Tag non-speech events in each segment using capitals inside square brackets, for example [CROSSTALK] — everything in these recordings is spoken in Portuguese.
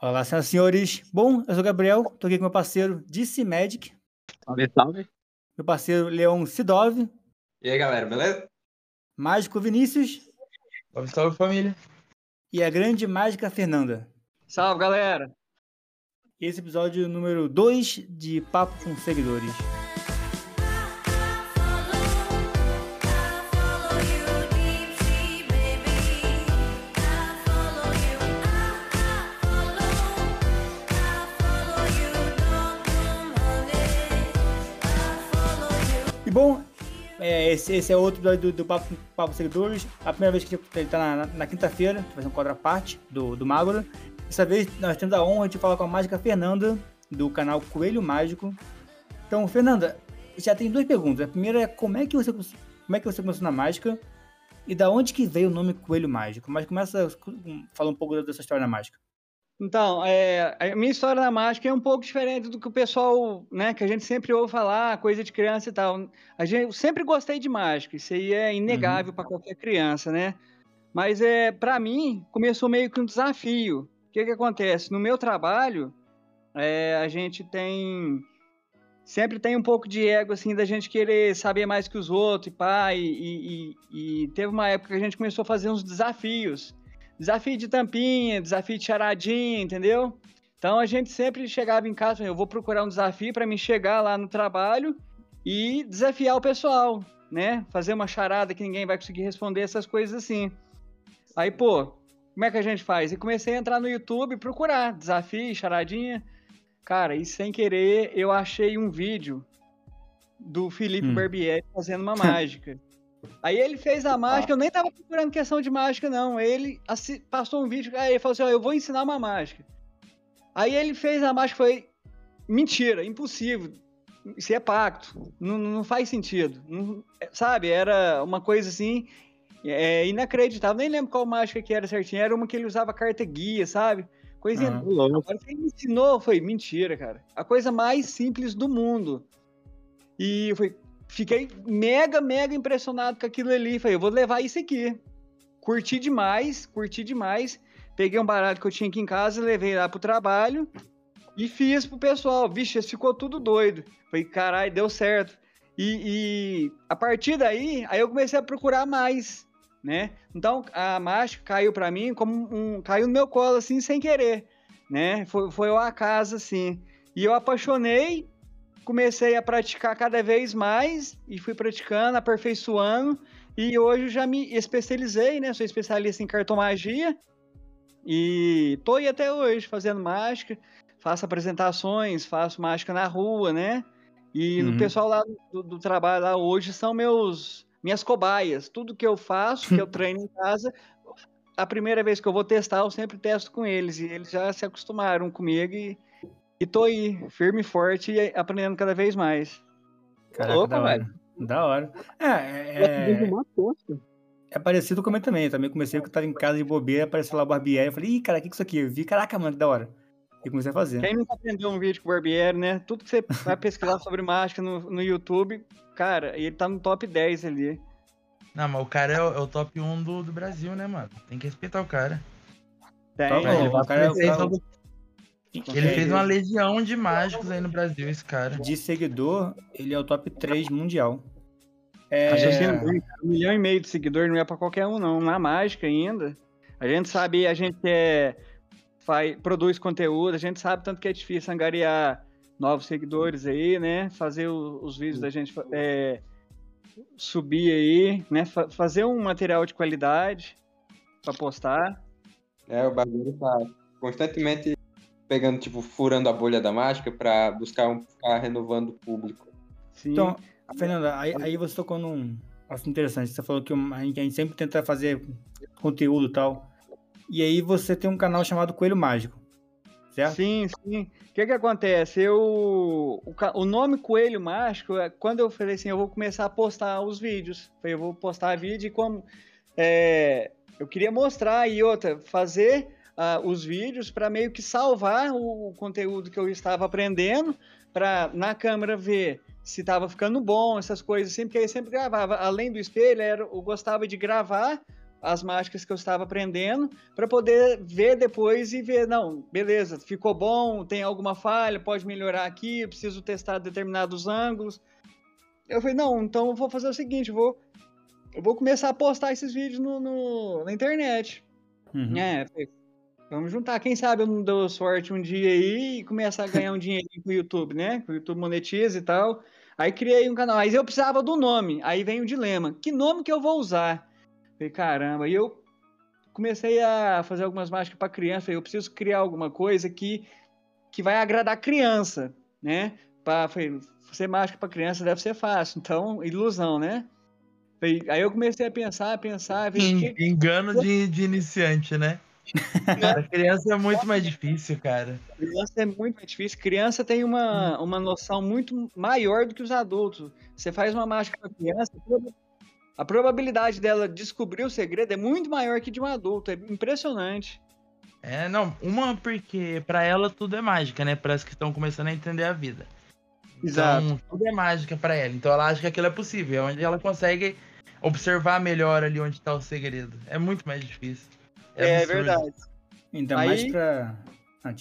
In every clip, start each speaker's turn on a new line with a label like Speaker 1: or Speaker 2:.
Speaker 1: Olá, senhoras e senhores. Bom, eu sou o Gabriel, tô aqui com meu parceiro DC Magic.
Speaker 2: Salve, salve.
Speaker 1: Meu parceiro Leon Sidov.
Speaker 3: E aí, galera, beleza?
Speaker 1: Mágico Vinícius.
Speaker 4: Salve, salve, família.
Speaker 1: E a grande mágica Fernanda.
Speaker 2: Salve, galera.
Speaker 1: Esse episódio número 2 de Papo com Seguidores. Esse, esse, é outro do, do Papo, Papo Seguidores. A primeira vez que ele está na, na, quinta-feira, vai ser um contraparte do, do Magro. Dessa vez nós temos a honra de falar com a mágica Fernanda, do canal Coelho Mágico. Então, Fernanda, já tem duas perguntas. A primeira é como é que você, como é que você começou na mágica e da onde que veio o nome Coelho Mágico? Mas começa a falar um pouco dessa história na mágica.
Speaker 2: Então, é, a minha história na mágica é um pouco diferente do que o pessoal, né, que a gente sempre ouve falar, coisa de criança e tal. A gente, eu sempre gostei de mágica, isso aí é inegável uhum. para qualquer criança, né? Mas é, para mim, começou meio que um desafio. O que que acontece? No meu trabalho, é, a gente tem sempre tem um pouco de ego assim da gente querer saber mais que os outros e pá, e, e, e teve uma época que a gente começou a fazer uns desafios desafio de tampinha, desafio de charadinha, entendeu? Então a gente sempre chegava em casa, eu vou procurar um desafio para me chegar lá no trabalho e desafiar o pessoal, né? Fazer uma charada que ninguém vai conseguir responder, essas coisas assim. Aí, pô, como é que a gente faz? E comecei a entrar no YouTube e procurar desafio, charadinha. Cara, e sem querer eu achei um vídeo do Felipe hum. Barbieri fazendo uma mágica. [LAUGHS] Aí ele fez a mágica, eu nem tava procurando questão de mágica, não. Ele passou um vídeo, aí ele falou assim: ó, eu vou ensinar uma mágica. Aí ele fez a mágica, foi mentira, impossível. Isso é pacto, não, não faz sentido. Não, sabe, era uma coisa assim, é, inacreditável. Nem lembro qual mágica que era certinho, era uma que ele usava carta guia, sabe? Coisinha. Uhum. Agora que ele ensinou foi mentira, cara. A coisa mais simples do mundo. E foi, fiquei mega, mega impressionado com aquilo ali. Falei, eu vou levar isso aqui. Curti demais, curti demais. Peguei um barato que eu tinha aqui em casa, levei lá pro trabalho e fiz pro pessoal. Vixe, ficou tudo doido. Falei, caralho, deu certo. E, e, a partir daí, aí eu comecei a procurar mais, né? Então a mágica caiu para mim como um. caiu no meu colo assim, sem querer, né? Foi, foi uma casa assim. E eu apaixonei comecei a praticar cada vez mais e fui praticando, aperfeiçoando. E hoje eu já me especializei, né? Sou especialista em cartomagia. E tô aí até hoje fazendo mágica, faço apresentações, faço mágica na rua, né? E uhum. o pessoal lá do, do, trabalho lá hoje são meus minhas cobaias. Tudo que eu faço, que eu [LAUGHS] treino em casa, a primeira vez que eu vou testar, eu sempre testo com eles. E eles já se acostumaram comigo e e tô aí, firme e forte e aprendendo cada vez mais.
Speaker 1: Caraca, Opa, da hora. Velho. Da hora. É, é, é... é parecido com eu também. Também comecei porque eu tava em casa de bobeira, apareceu lá o Barbieri. Eu falei, ih, cara, o que é isso aqui? Eu vi, caraca, mano, que da hora. E comecei a fazer.
Speaker 2: Quem nunca aprendeu um vídeo com o Barbieri, né? Tudo que você [LAUGHS] vai pesquisar sobre mágica no, no YouTube, cara, ele tá no top 10 ali.
Speaker 4: Não, mas o cara é o, é o top 1 do, do Brasil, né, mano? Tem que respeitar o cara.
Speaker 1: Tem, tá bom, o cara, é o cara,
Speaker 4: ele fez uma legião de mágicos aí no Brasil, esse cara.
Speaker 1: De seguidor, ele é o top 3 mundial.
Speaker 2: É... Um milhão e meio de seguidores não é pra qualquer um, não. Na mágica ainda. A gente sabe, a gente é, faz, produz conteúdo, a gente sabe tanto que é difícil angariar novos seguidores aí, né? Fazer o, os vídeos da gente é, subir aí, né? Fa fazer um material de qualidade para postar.
Speaker 3: É, o bagulho tá constantemente pegando, tipo, furando a bolha da mágica para buscar um, ficar renovando o público.
Speaker 1: Sim. Então, Fernanda, aí, aí você tocou num assunto interessante. Você falou que a gente sempre tenta fazer conteúdo e tal. E aí você tem um canal chamado Coelho Mágico. Certo?
Speaker 2: Sim, sim. O que que acontece? Eu, o, o nome Coelho Mágico, é, quando eu falei assim, eu vou começar a postar os vídeos. Eu vou postar vídeo e como é, eu queria mostrar e outra, fazer uh, os vídeos para meio que salvar o, o conteúdo que eu estava aprendendo, para na câmera ver se estava ficando bom, essas coisas assim, porque eu sempre gravava. Além do espelho, era, eu gostava de gravar as mágicas que eu estava aprendendo para poder ver depois e ver, não, beleza, ficou bom, tem alguma falha, pode melhorar aqui, preciso testar determinados ângulos. Eu falei, não, então eu vou fazer o seguinte, eu vou, eu vou começar a postar esses vídeos no, no na internet.
Speaker 1: Uhum.
Speaker 2: É, vamos juntar, quem sabe eu não dou sorte um dia aí e começar a ganhar um dinheirinho com o YouTube, né? Que o YouTube monetiza e tal. Aí criei um canal, mas eu precisava do nome. Aí vem o dilema, que nome que eu vou usar? Falei, caramba, e eu comecei a fazer algumas mágicas para criança. Falei, eu preciso criar alguma coisa que, que vai agradar a criança, né? Pra, falei, ser mágica para criança deve ser fácil, então, ilusão, né? Falei, aí eu comecei a pensar, a pensar, falei,
Speaker 4: En-
Speaker 2: que-
Speaker 4: Engano de, de iniciante, né? [LAUGHS] Pra criança é muito mais difícil, cara.
Speaker 2: Criança é muito mais difícil. Criança tem uma, uma noção muito maior do que os adultos. Você faz uma mágica para criança, a proba- a probabilidade dela descobrir o segredo é muito maior que de um adulto. É impressionante.
Speaker 4: É, não, uma porque pra ela tudo é mágica, né? Para as que estão começando a entender a vida. Então, tudo é mágica pra ela. Então ela acha que aquilo é possível, é onde ela consegue observar melhor ali onde tá o segredo. É muito mais difícil.
Speaker 2: É,
Speaker 4: absurdo.
Speaker 2: verdade.
Speaker 1: Ainda
Speaker 2: Aí-
Speaker 1: mais pra. Ah.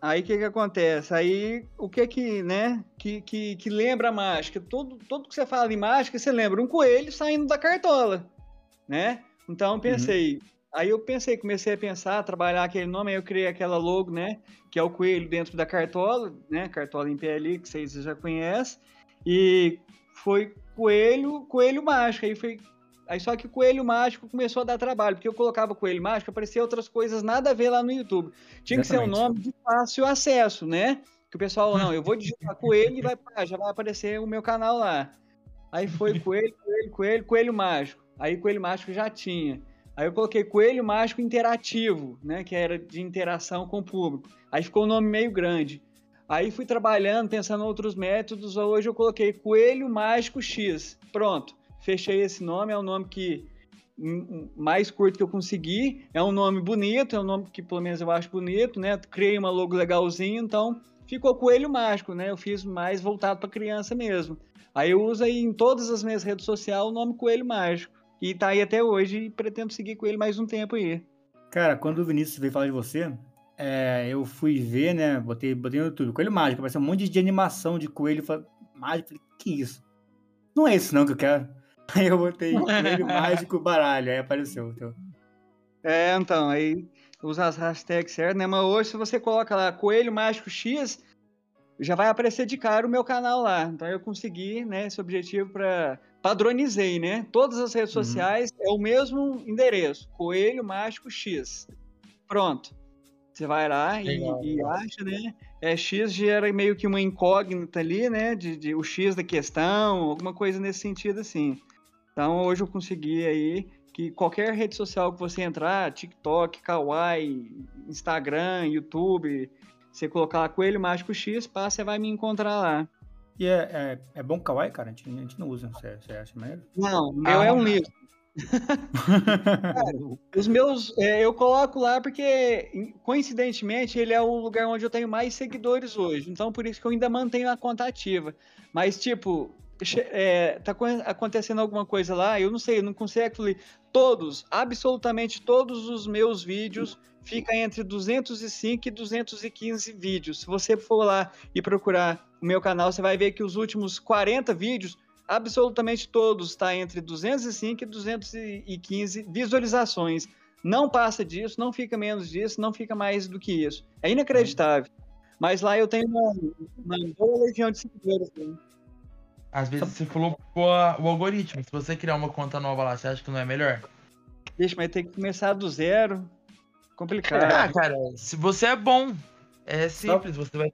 Speaker 2: Aí o que que acontece? Aí o que que, né, que, que, que lembra a mágica? Tudo, tudo que você fala em mágica, você lembra um coelho saindo da cartola, né? Então eu pensei, aí eu pensei, comecei a pensar, a trabalhar aquele nome, aí eu criei aquela logo, né, que é o coelho dentro da cartola, né, cartola em PLI, que vocês já conhecem, e foi coelho, coelho mágico, aí foi Aí só que o coelho mágico começou a dar trabalho, porque eu colocava coelho mágico, aparecia outras coisas nada a ver lá no YouTube. Tinha que ser um
Speaker 1: Exatamente.
Speaker 2: nome de fácil acesso, né? Que o pessoal, não, eu vou digitar coelho e vai, pá, já vai aparecer o meu canal lá. Aí foi [LAUGHS] coelho, coelho, coelho, coelho mágico. Aí coelho mágico já tinha. Aí eu coloquei coelho mágico interativo, né? Que era de interação com o público. Aí ficou o nome meio grande. Aí fui trabalhando, pensando em outros métodos. Hoje eu coloquei coelho mágico X. Pronto. Fechei esse nome, é o nome que mais curto que eu consegui. É um nome bonito, é um nome que pelo menos eu acho bonito, né? Criei uma logo legalzinho, então ficou coelho mágico, né? Eu fiz mais voltado para criança mesmo. Aí eu uso aí em todas as minhas redes sociais o nome Coelho Mágico. E tá aí até hoje e pretendo seguir com ele mais um tempo aí.
Speaker 1: Cara, quando o Vinícius veio falar de você, é, eu fui ver, né? Botei, botei no YouTube, coelho mágico, apareceu um monte de animação de coelho mágico. Falei, que isso? Não é isso não que eu quero. [LAUGHS] Aí eu botei coelho [LAUGHS] mágico baralho, aí apareceu. Então,
Speaker 2: É, então, aí usa as hashtags certas, né? Mas hoje, se você coloca lá Coelho Mágico X, já vai aparecer de cara o meu canal lá. Então eu consegui, né, esse objetivo para padronizei, né? Todas as redes
Speaker 1: Uhum.
Speaker 2: sociais é o mesmo endereço, Coelho Mágico X. Pronto. Você vai lá e,
Speaker 4: Legal,
Speaker 2: e acha, né? É, X gera meio que uma incógnita ali, né? De, de- o X da questão, alguma coisa nesse sentido assim. Então hoje eu consegui aí que qualquer rede social que você entrar, TikTok, Kawaii, Instagram, YouTube, você colocar lá Coelho Mágico X, pá, você vai me encontrar lá.
Speaker 1: e é, é, é bom kawaii, cara? A gente, a gente não usa, você, você acha maneiro?
Speaker 2: Não, o meu
Speaker 4: Ah,
Speaker 2: é um
Speaker 4: não.
Speaker 2: livro. [LAUGHS] Os meus, é, eu coloco lá porque, em- coincidentemente, ele é o lugar onde eu tenho mais seguidores hoje. Então, por isso que eu ainda mantenho a conta ativa. Mas, tipo, é, tá co- acontecendo alguma coisa lá, eu não sei, eu não consigo ler. Todos, absolutamente todos os meus vídeos ficam entre 205 e 215 vídeos. Se você for lá e procurar o meu canal, você vai ver que os últimos 40 vídeos absolutamente todos está entre 205 e 215 visualizações. Não passa disso, não fica menos disso, não fica mais do que isso. É inacreditável. Mas lá eu tenho uma, uma boa legião de seguidores. né?
Speaker 4: Às vezes você falou o algoritmo. Se você criar uma conta nova lá, você acha que não é melhor?
Speaker 2: Vixe, mas tem que começar do zero.
Speaker 4: Ah,
Speaker 2: Complicado.
Speaker 4: cara, se você é bom, é simples, você vai.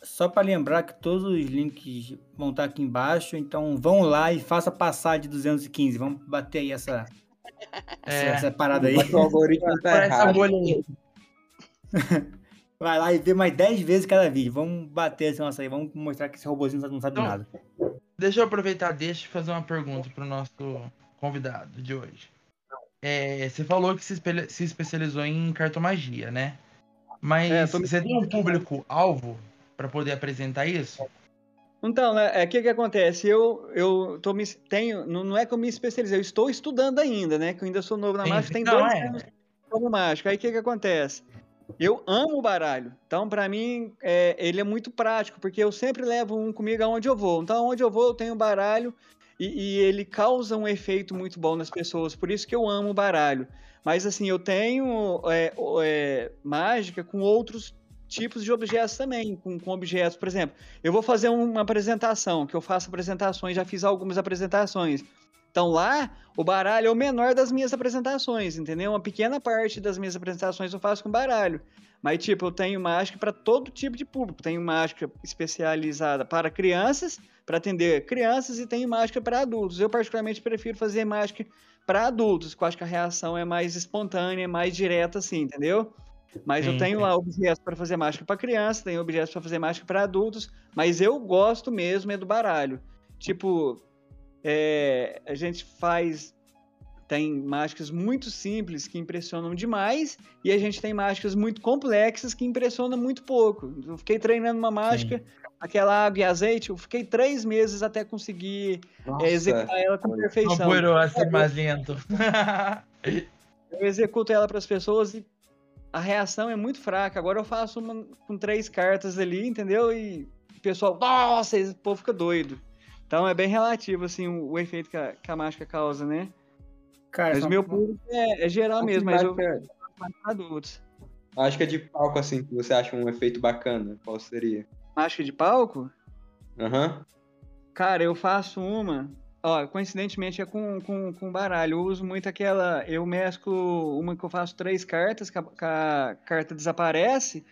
Speaker 1: Só pra lembrar que todos os links vão estar aqui embaixo, então vão lá e faça passar de 215. Vamos bater aí essa, essa,
Speaker 4: É,
Speaker 1: essa parada aí.
Speaker 3: O algoritmo tá
Speaker 4: essa
Speaker 3: errado. [LAUGHS]
Speaker 1: Vai lá e vê mais 10 vezes cada vídeo. Vamos bater esse nosso aí. Vamos mostrar que esse robôzinho não sabe
Speaker 4: Então,
Speaker 1: nada.
Speaker 4: Deixa eu aproveitar, deixa eu fazer uma pergunta pro nosso convidado de hoje. É, você falou que se, se especializou em cartomagia, né? Mas
Speaker 2: É,
Speaker 4: você tem um público-alvo para poder apresentar isso?
Speaker 2: Então, né, é o que que acontece? Eu, eu tô me, tenho, não, não é que eu me especializei, eu estou estudando ainda, né? Que eu ainda sou novo na mágica, tem
Speaker 4: não,
Speaker 2: dois
Speaker 4: é.
Speaker 2: anos como mágica. Aí o que que acontece? Eu amo o baralho, então para mim é, ele é muito prático, porque eu sempre levo um comigo aonde eu vou. Então, aonde eu vou, eu tenho baralho e, e ele causa um efeito muito bom nas pessoas, por isso que eu amo o baralho. Mas assim, eu tenho é, é, mágica com outros tipos de objetos também, com, com objetos, por exemplo, eu vou fazer uma apresentação, que eu faço apresentações, já fiz algumas apresentações. Então lá, o baralho é o menor das minhas apresentações, entendeu? Uma pequena parte das minhas apresentações eu faço com baralho. Mas, tipo, eu tenho mágica para todo tipo de público. Tenho mágica especializada para crianças, para atender crianças, e tenho mágica para adultos. Eu, particularmente, prefiro fazer mágica para adultos, que eu acho que a reação é mais espontânea, mais direta, assim, entendeu? Mas eu
Speaker 4: Sim,
Speaker 2: tenho
Speaker 4: sim.
Speaker 2: lá objetos para fazer mágica para criança, tenho objetos para fazer mágica para adultos, mas eu gosto mesmo é do baralho. Tipo, é, a gente faz. Tem mágicas muito simples que impressionam demais, e a gente tem mágicas muito complexas que impressionam muito pouco. Eu fiquei treinando uma mágica, aquela água e azeite, eu fiquei três meses até conseguir é,
Speaker 3: Nossa,
Speaker 2: executar ela com perfeição.
Speaker 4: Não purou a ser mais lento. [LAUGHS]
Speaker 2: Eu executo ela para as pessoas e a reação é muito fraca. Agora eu faço uma com três cartas ali, entendeu? E o pessoal, nossa, esse povo fica doido. Então é bem relativo, assim, o, o efeito que a, que a mágica causa, né?
Speaker 1: Cara,
Speaker 2: Mas o meu público é, é geral mesmo, mas eu mais adultos.
Speaker 3: mágica de palco, assim, que você acha um efeito bacana, qual seria?
Speaker 2: Mágica de palco?
Speaker 3: Aham.
Speaker 2: Cara, eu faço uma. Ó, coincidentemente é com, com, com baralho. Eu uso muito aquela. Eu mesclo uma que eu faço três cartas, que a, que a carta desaparece,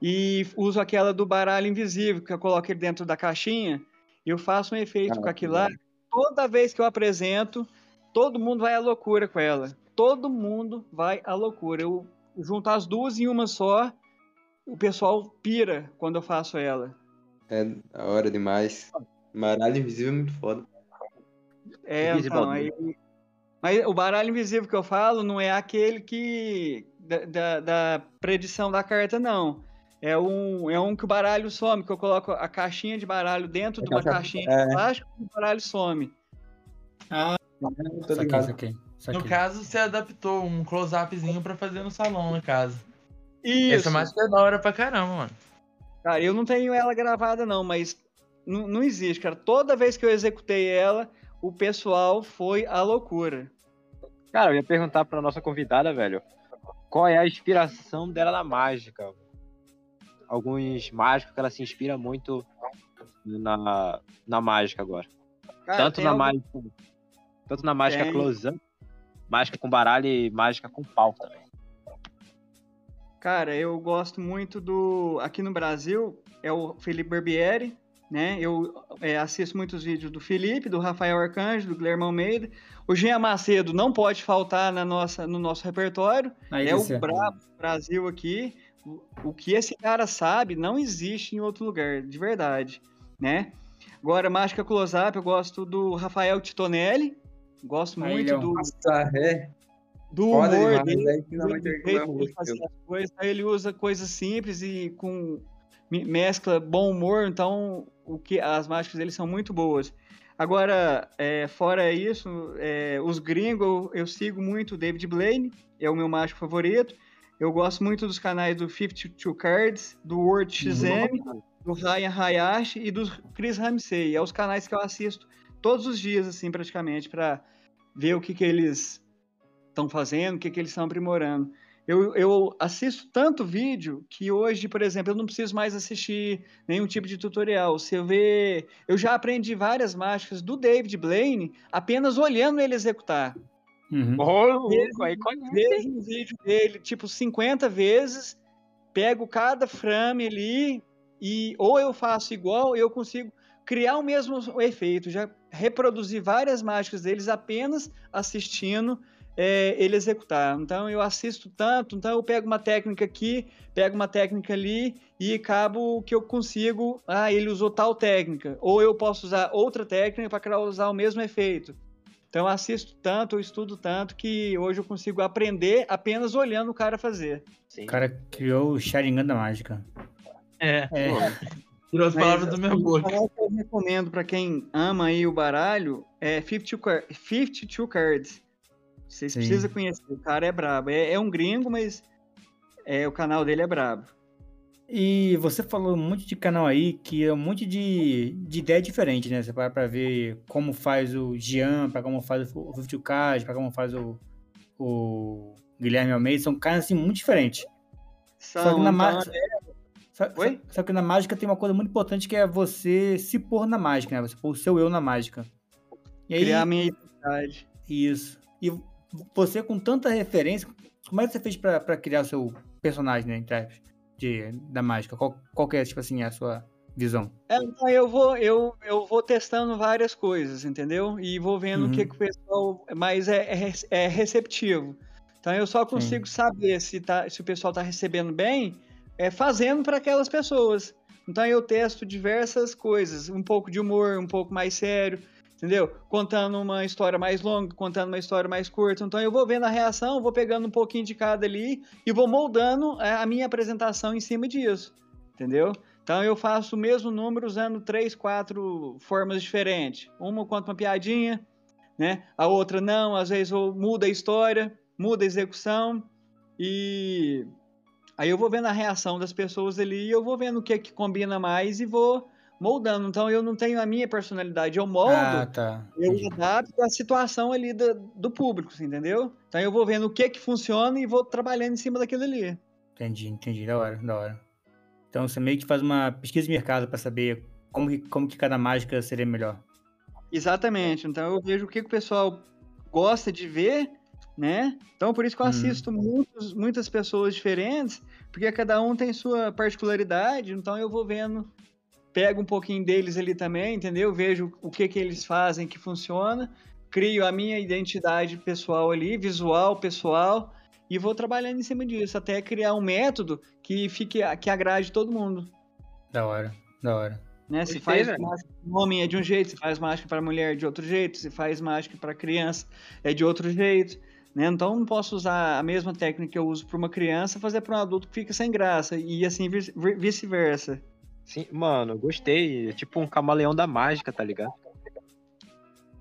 Speaker 2: e uso aquela do baralho invisível, que eu coloco ele dentro da caixinha, eu faço um efeito
Speaker 3: Ah,
Speaker 2: com aquilo lá. Toda vez que eu apresento, todo mundo vai à loucura com ela. Todo mundo vai à loucura. Eu junto as duas em uma só, o pessoal pira quando eu faço ela.
Speaker 3: É da hora demais. Baralho invisível é muito foda.
Speaker 2: É, então, aí. Mas o baralho invisível que eu falo não é aquele que. da, da, da predição da carta, não. É um, é um que o baralho some, que eu coloco a caixinha de baralho dentro de uma caixinha
Speaker 3: é.
Speaker 2: de plástico e o baralho some.
Speaker 1: Ah,
Speaker 3: Tô
Speaker 1: saquei,
Speaker 3: ligado.
Speaker 1: saquei.
Speaker 4: No caso, você adaptou um close-upzinho pra fazer no salão, no caso.
Speaker 2: Isso.
Speaker 4: Essa mágica é da hora pra caramba, mano.
Speaker 2: Cara, eu não tenho ela gravada, não, mas não, não existe, cara. Toda vez que eu executei ela, o pessoal foi à loucura.
Speaker 5: Cara, eu ia perguntar pra nossa convidada, velho, qual é a inspiração dela na mágica? Alguns mágicos que ela se inspira muito na, na mágica agora.
Speaker 2: Cara,
Speaker 5: tanto na
Speaker 2: algum-
Speaker 5: mágica, tanto na mágica
Speaker 2: Tem.
Speaker 5: close-up, mágica com baralho e mágica com pau também.
Speaker 2: Cara, eu gosto muito do. Aqui no Brasil é o Felipe Barbieri, né? Eu é, assisto muitos vídeos do Felipe, do Rafael Arcanjo, do Guilherme Almeida. O Jean Macedo não pode faltar na nossa, no nosso repertório.
Speaker 1: Aí,
Speaker 2: é o brabo do Brasil aqui. O, que esse cara sabe não existe em outro lugar, de verdade, né? Agora, Mágica Close-Up, eu gosto do Rafael Titonelli. Gosto
Speaker 1: Aí,
Speaker 2: muito do,
Speaker 3: Nossa, é.
Speaker 2: do
Speaker 3: Foda
Speaker 2: humor
Speaker 3: demais.
Speaker 2: dele
Speaker 3: eu
Speaker 2: do jeito fazer as coisas, aí ele usa coisas simples e com me- mescla bom humor, então o que as mágicas dele são muito boas. Agora, é, fora isso, é, os gringos, eu, eu sigo muito o David Blaine, é o meu mágico favorito. Eu gosto muito dos canais do 52 Cards, do World XM, do Ryan Hayashi e do Chris Ramsey. É os canais que eu assisto todos os dias, assim, praticamente, para ver o que, que eles estão fazendo, o que, que eles estão aprimorando. Eu, eu assisto tanto vídeo que hoje, por exemplo, eu não preciso mais assistir nenhum tipo de tutorial. Se eu ver. Eu já aprendi várias mágicas do David Blaine apenas olhando ele executar.
Speaker 1: Uhum.
Speaker 5: Louco, aí.
Speaker 2: Vejo um vídeo dele, tipo, 50 vezes, pego cada frame ali e ou eu faço igual, eu consigo criar o mesmo efeito, já reproduzir várias mágicas deles apenas assistindo é, ele executar. Então eu assisto tanto, então eu pego uma técnica aqui, pego uma técnica ali e acabo que eu consigo, ah, ele usou tal técnica, ou eu posso usar outra técnica para causar o mesmo efeito. Então eu assisto tanto, eu estudo tanto que hoje eu consigo aprender apenas olhando o cara fazer.
Speaker 5: Sim.
Speaker 1: O cara criou o Sharingan da mágica.
Speaker 4: É.
Speaker 1: É. [LAUGHS]
Speaker 4: Tirou as
Speaker 2: Mas,
Speaker 4: palavras do meu
Speaker 2: assim,
Speaker 4: boca.
Speaker 2: o canal que eu recomendo pra quem ama aí o baralho é 52, Car- 52 Cards. Vocês
Speaker 1: Sim.
Speaker 2: precisam conhecer, o cara é brabo. É, é um gringo, mas é, o canal dele é brabo.
Speaker 1: E você falou um monte de canal aí que é um monte de, de ideia diferente, né? Você para pra ver como faz o Jean, pra como faz o 52K, pra como faz o, o Guilherme Almeida. São caras assim muito diferentes. Só que
Speaker 2: São,
Speaker 1: na
Speaker 2: então,
Speaker 1: mágica. Só,
Speaker 2: Oi?
Speaker 1: só- só que na mágica tem uma coisa muito importante que é você se pôr na mágica, né? Você pôr o seu eu na mágica. E aí,
Speaker 2: criar a minha identidade.
Speaker 1: isso. E você com tanta referência, como é que você fez pra, pra criar o seu personagem, né? Entre aspas, de, da mágica? Qual, qual que é, tipo assim, a sua visão?
Speaker 2: É, eu vou, eu, eu vou testando várias coisas, entendeu? E vou vendo o que,
Speaker 1: Uhum.
Speaker 2: que o pessoal mais é, é, é receptivo. Então eu só consigo saber se, tá, se o pessoal está recebendo bem é, fazendo para aquelas pessoas. Então eu testo diversas coisas, um pouco de humor, um pouco mais sério, entendeu? Contando uma história mais longa, contando uma história mais curta. Então eu vou vendo a reação, vou pegando um pouquinho de cada ali e vou moldando é, a minha apresentação em cima disso, entendeu? Então eu faço o mesmo número usando três, quatro formas diferentes. Uma eu conto uma piadinha, né? A outra não, às vezes eu mudo a história, muda a execução e aí eu vou vendo a reação das pessoas ali eu vou vendo o que é que combina mais e vou moldando. Então eu não tenho a minha personalidade, eu moldo
Speaker 1: Ah, tá.
Speaker 2: eu adapto a situação ali do, do público, assim, entendeu? Então eu vou vendo o que que funciona e vou trabalhando em cima daquilo ali.
Speaker 1: Entendi, entendi. Da hora, da hora. Então você meio que faz uma pesquisa de mercado pra saber como que, como que cada mágica seria melhor.
Speaker 2: Exatamente. Então eu vejo o que, que o pessoal gosta de ver, né? Então por isso que eu
Speaker 1: Uhum.
Speaker 2: assisto muitos, muitas pessoas diferentes, porque cada um tem sua particularidade, então eu vou vendo, pego um pouquinho deles ali também, entendeu? Vejo o que que eles fazem que funciona, crio a minha identidade pessoal ali, visual, pessoal, e vou trabalhando em cima disso, até criar um método que fique que agrade todo mundo.
Speaker 1: Da hora, da hora.
Speaker 2: Né? Se faz mágica para homem é de um jeito, se faz mágica para mulher é de outro jeito, se faz mágica para criança é de outro jeito. Né? Então não posso usar a mesma técnica que eu uso para uma criança fazer para um adulto que fica sem graça e assim vice- vice-versa.
Speaker 5: Sim, mano, gostei. É tipo um camaleão da mágica, tá ligado?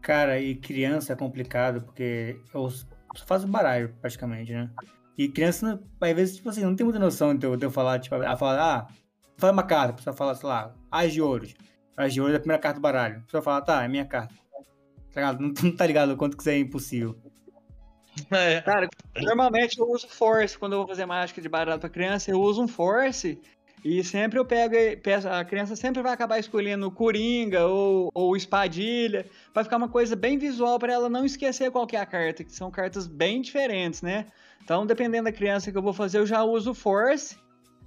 Speaker 1: Cara, e criança é complicado, porque eu só faço baralho, praticamente, né? E criança, às vezes, tipo assim, não tem muita noção de eu, de eu falar, tipo, ela fala, ah, fala uma carta, a pessoa fala, sei lá, as de ouros. As de ouros é a primeira carta do baralho. A pessoa fala, tá, é minha carta. Tá ligado? Não, não tá ligado o quanto que isso é impossível. [LAUGHS]
Speaker 4: É.
Speaker 2: Cara, normalmente eu uso force quando eu vou fazer mágica de baralho para criança, eu uso um force e sempre eu pego, a criança sempre vai acabar escolhendo coringa ou, ou espadilha, vai ficar uma coisa bem visual para ela não esquecer qual é a carta, que são cartas bem diferentes, né? Então, dependendo da criança que eu vou fazer, eu já uso force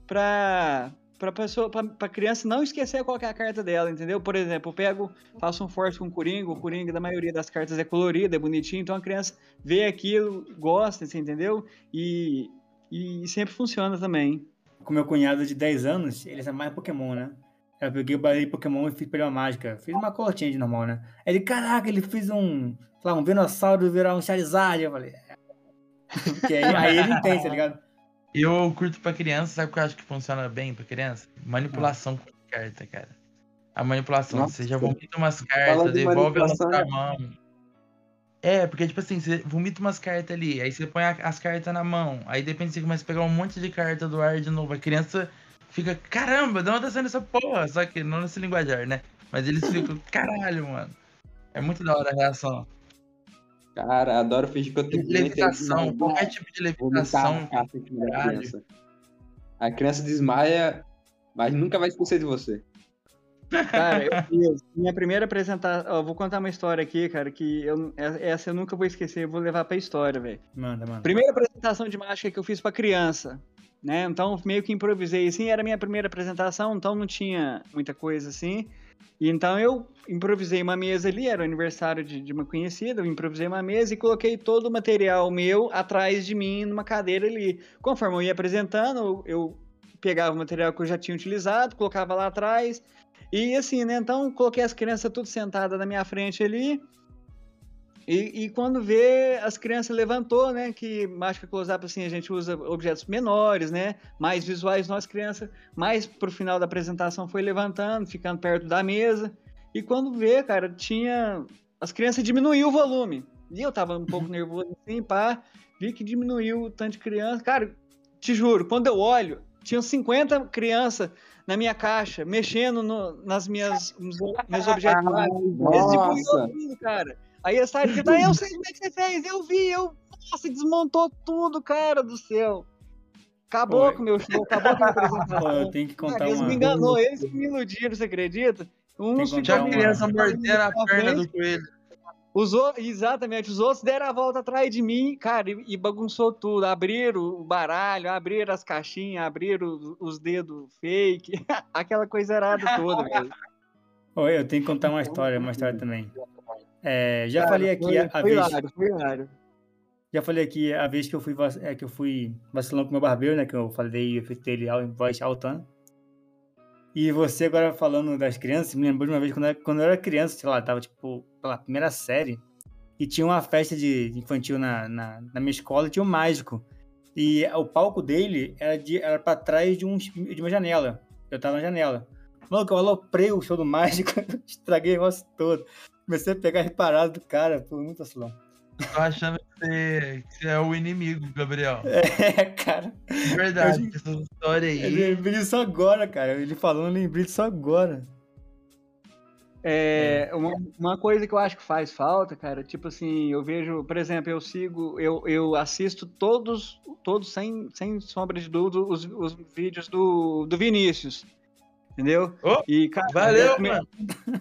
Speaker 2: para para pessoa, para criança não esquecer qual é a carta dela, entendeu? Por exemplo, eu pego, faço um force com coringa, o coringa da maioria das cartas é colorido, é bonitinho, então a criança vê aquilo, gosta, assim, entendeu? E, e sempre funciona também.
Speaker 1: Com meu cunhado de 10 anos, ele sabe mais Pokémon, né? Eu peguei o baralho de Pokémon e fiz pra ele uma mágica. Fiz uma colotinha de normal, né? Aí Ele, caraca, ele fez um, sei lá, um Venossauro virar um Charizard. Eu falei, é. [LAUGHS] Porque aí, aí ele entende, tá ligado?
Speaker 4: Eu curto pra criança, sabe o que eu acho que funciona bem pra criança? Manipulação com carta, cara. A manipulação,
Speaker 3: Nossa.
Speaker 4: você já vomita umas cartas,
Speaker 3: de
Speaker 4: devolve elas pra mão. É, porque tipo assim, você vomita umas cartas ali, aí você põe a- as cartas na mão, aí depende você começa a pegar um monte de carta do ar de novo. A criança fica, caramba, de onde tá saindo essa porra? Só que não nesse linguajar, né? Mas eles ficam, [LAUGHS] caralho, mano. É muito da hora a reação.
Speaker 3: Cara, adoro fingir que eu tô
Speaker 4: Levitação, qualquer tipo de
Speaker 3: a
Speaker 4: levitação. caralho.
Speaker 3: criança. A criança desmaia, mas nunca vai esquecer de você.
Speaker 2: Cara, eu fiz. Minha primeira apresentação. vou contar uma história aqui, cara, que eu, essa eu nunca vou esquecer, eu vou levar pra história, velho.
Speaker 1: Manda, manda.
Speaker 2: Primeira apresentação de mágica que eu fiz pra criança, né? Então meio que improvisei assim, era minha primeira apresentação, então não tinha muita coisa assim. E então eu improvisei uma mesa ali, era o aniversário de, de uma conhecida, eu improvisei uma mesa e coloquei todo o material meu atrás de mim numa cadeira ali. Conforme eu ia apresentando, eu pegava o material que eu já tinha utilizado, colocava lá atrás. E assim, né? Então coloquei as crianças tudo sentadas na minha frente ali. E, e, quando vê, as crianças levantou, né? Que mágica close-up, assim, a gente usa objetos menores, né? Mais visuais, nós crianças, mais pro final da apresentação foi levantando, ficando perto da mesa. E quando vê, cara, tinha. As crianças diminuiu o volume. E eu tava um pouco nervoso assim, pá. Vi que diminuiu o tanto de criança. Cara, te juro, quando eu olho, tinham 50 crianças na minha caixa, mexendo no, nas minhas meus [LAUGHS] objetos.
Speaker 3: Nossa.
Speaker 2: Tudo, cara. Aí a Sara grita, eu sei como é que você fez, eu vi, eu. Nossa, desmontou tudo, cara do céu. Acabou com o meu show, acabou com a apresentação.
Speaker 1: eu tenho que contar
Speaker 2: Eles
Speaker 1: uma...
Speaker 2: me enganou, eles me iludiram, você acredita? Uns
Speaker 1: que contar
Speaker 4: Tinha
Speaker 1: uma-
Speaker 4: criança mordendo a perna do coelho.
Speaker 2: Os o- Exatamente, os outros deram a volta atrás de mim, cara, e, e bagunçou tudo. Abriram o baralho, abriram as caixinhas, abriram os, os dedos fake, [LAUGHS] aquela coisa errada toda, [LAUGHS] velho.
Speaker 1: Oi, eu tenho que contar uma história, uma história também. É, já
Speaker 2: Cara,
Speaker 1: falei aqui
Speaker 2: foi,
Speaker 1: a, a
Speaker 2: foi
Speaker 1: vez,
Speaker 2: hilário, foi hilário.
Speaker 1: já falei aqui a vez que eu fui vac- é, que eu fui vacilão com meu barbeiro, né? Que eu falei, eu efetuei ele em voz altana. E você agora falando das crianças, me lembrou de uma vez quando eu, quando eu era criança, sei lá, tava tipo pela primeira série, e tinha uma festa de infantil na, na, na minha escola, e tinha um mágico. E o palco dele era, de, era pra trás de, um, de uma janela. Eu tava na janela. Mano, eu aloprei o show do mágico, [LAUGHS] estraguei o negócio todo. Comecei a pegar reparado do cara, pô, muito vacilão.
Speaker 4: Tô achando que você, que você é o inimigo, Gabriel. [LAUGHS]
Speaker 1: É, cara.
Speaker 4: De verdade, essa história
Speaker 1: Eu
Speaker 4: aí.
Speaker 1: lembrei disso agora, cara. Ele falando, eu lembrei disso agora.
Speaker 2: É, uma, uma coisa que eu acho que faz falta, cara, tipo assim, eu vejo, por exemplo, eu sigo, eu, eu assisto todos, todos sem, sem sombra de dúvida, os, os vídeos do, do Vinícius. Entendeu?
Speaker 4: Ô,
Speaker 2: e, cara,
Speaker 4: Valeu,
Speaker 2: eu
Speaker 4: mano.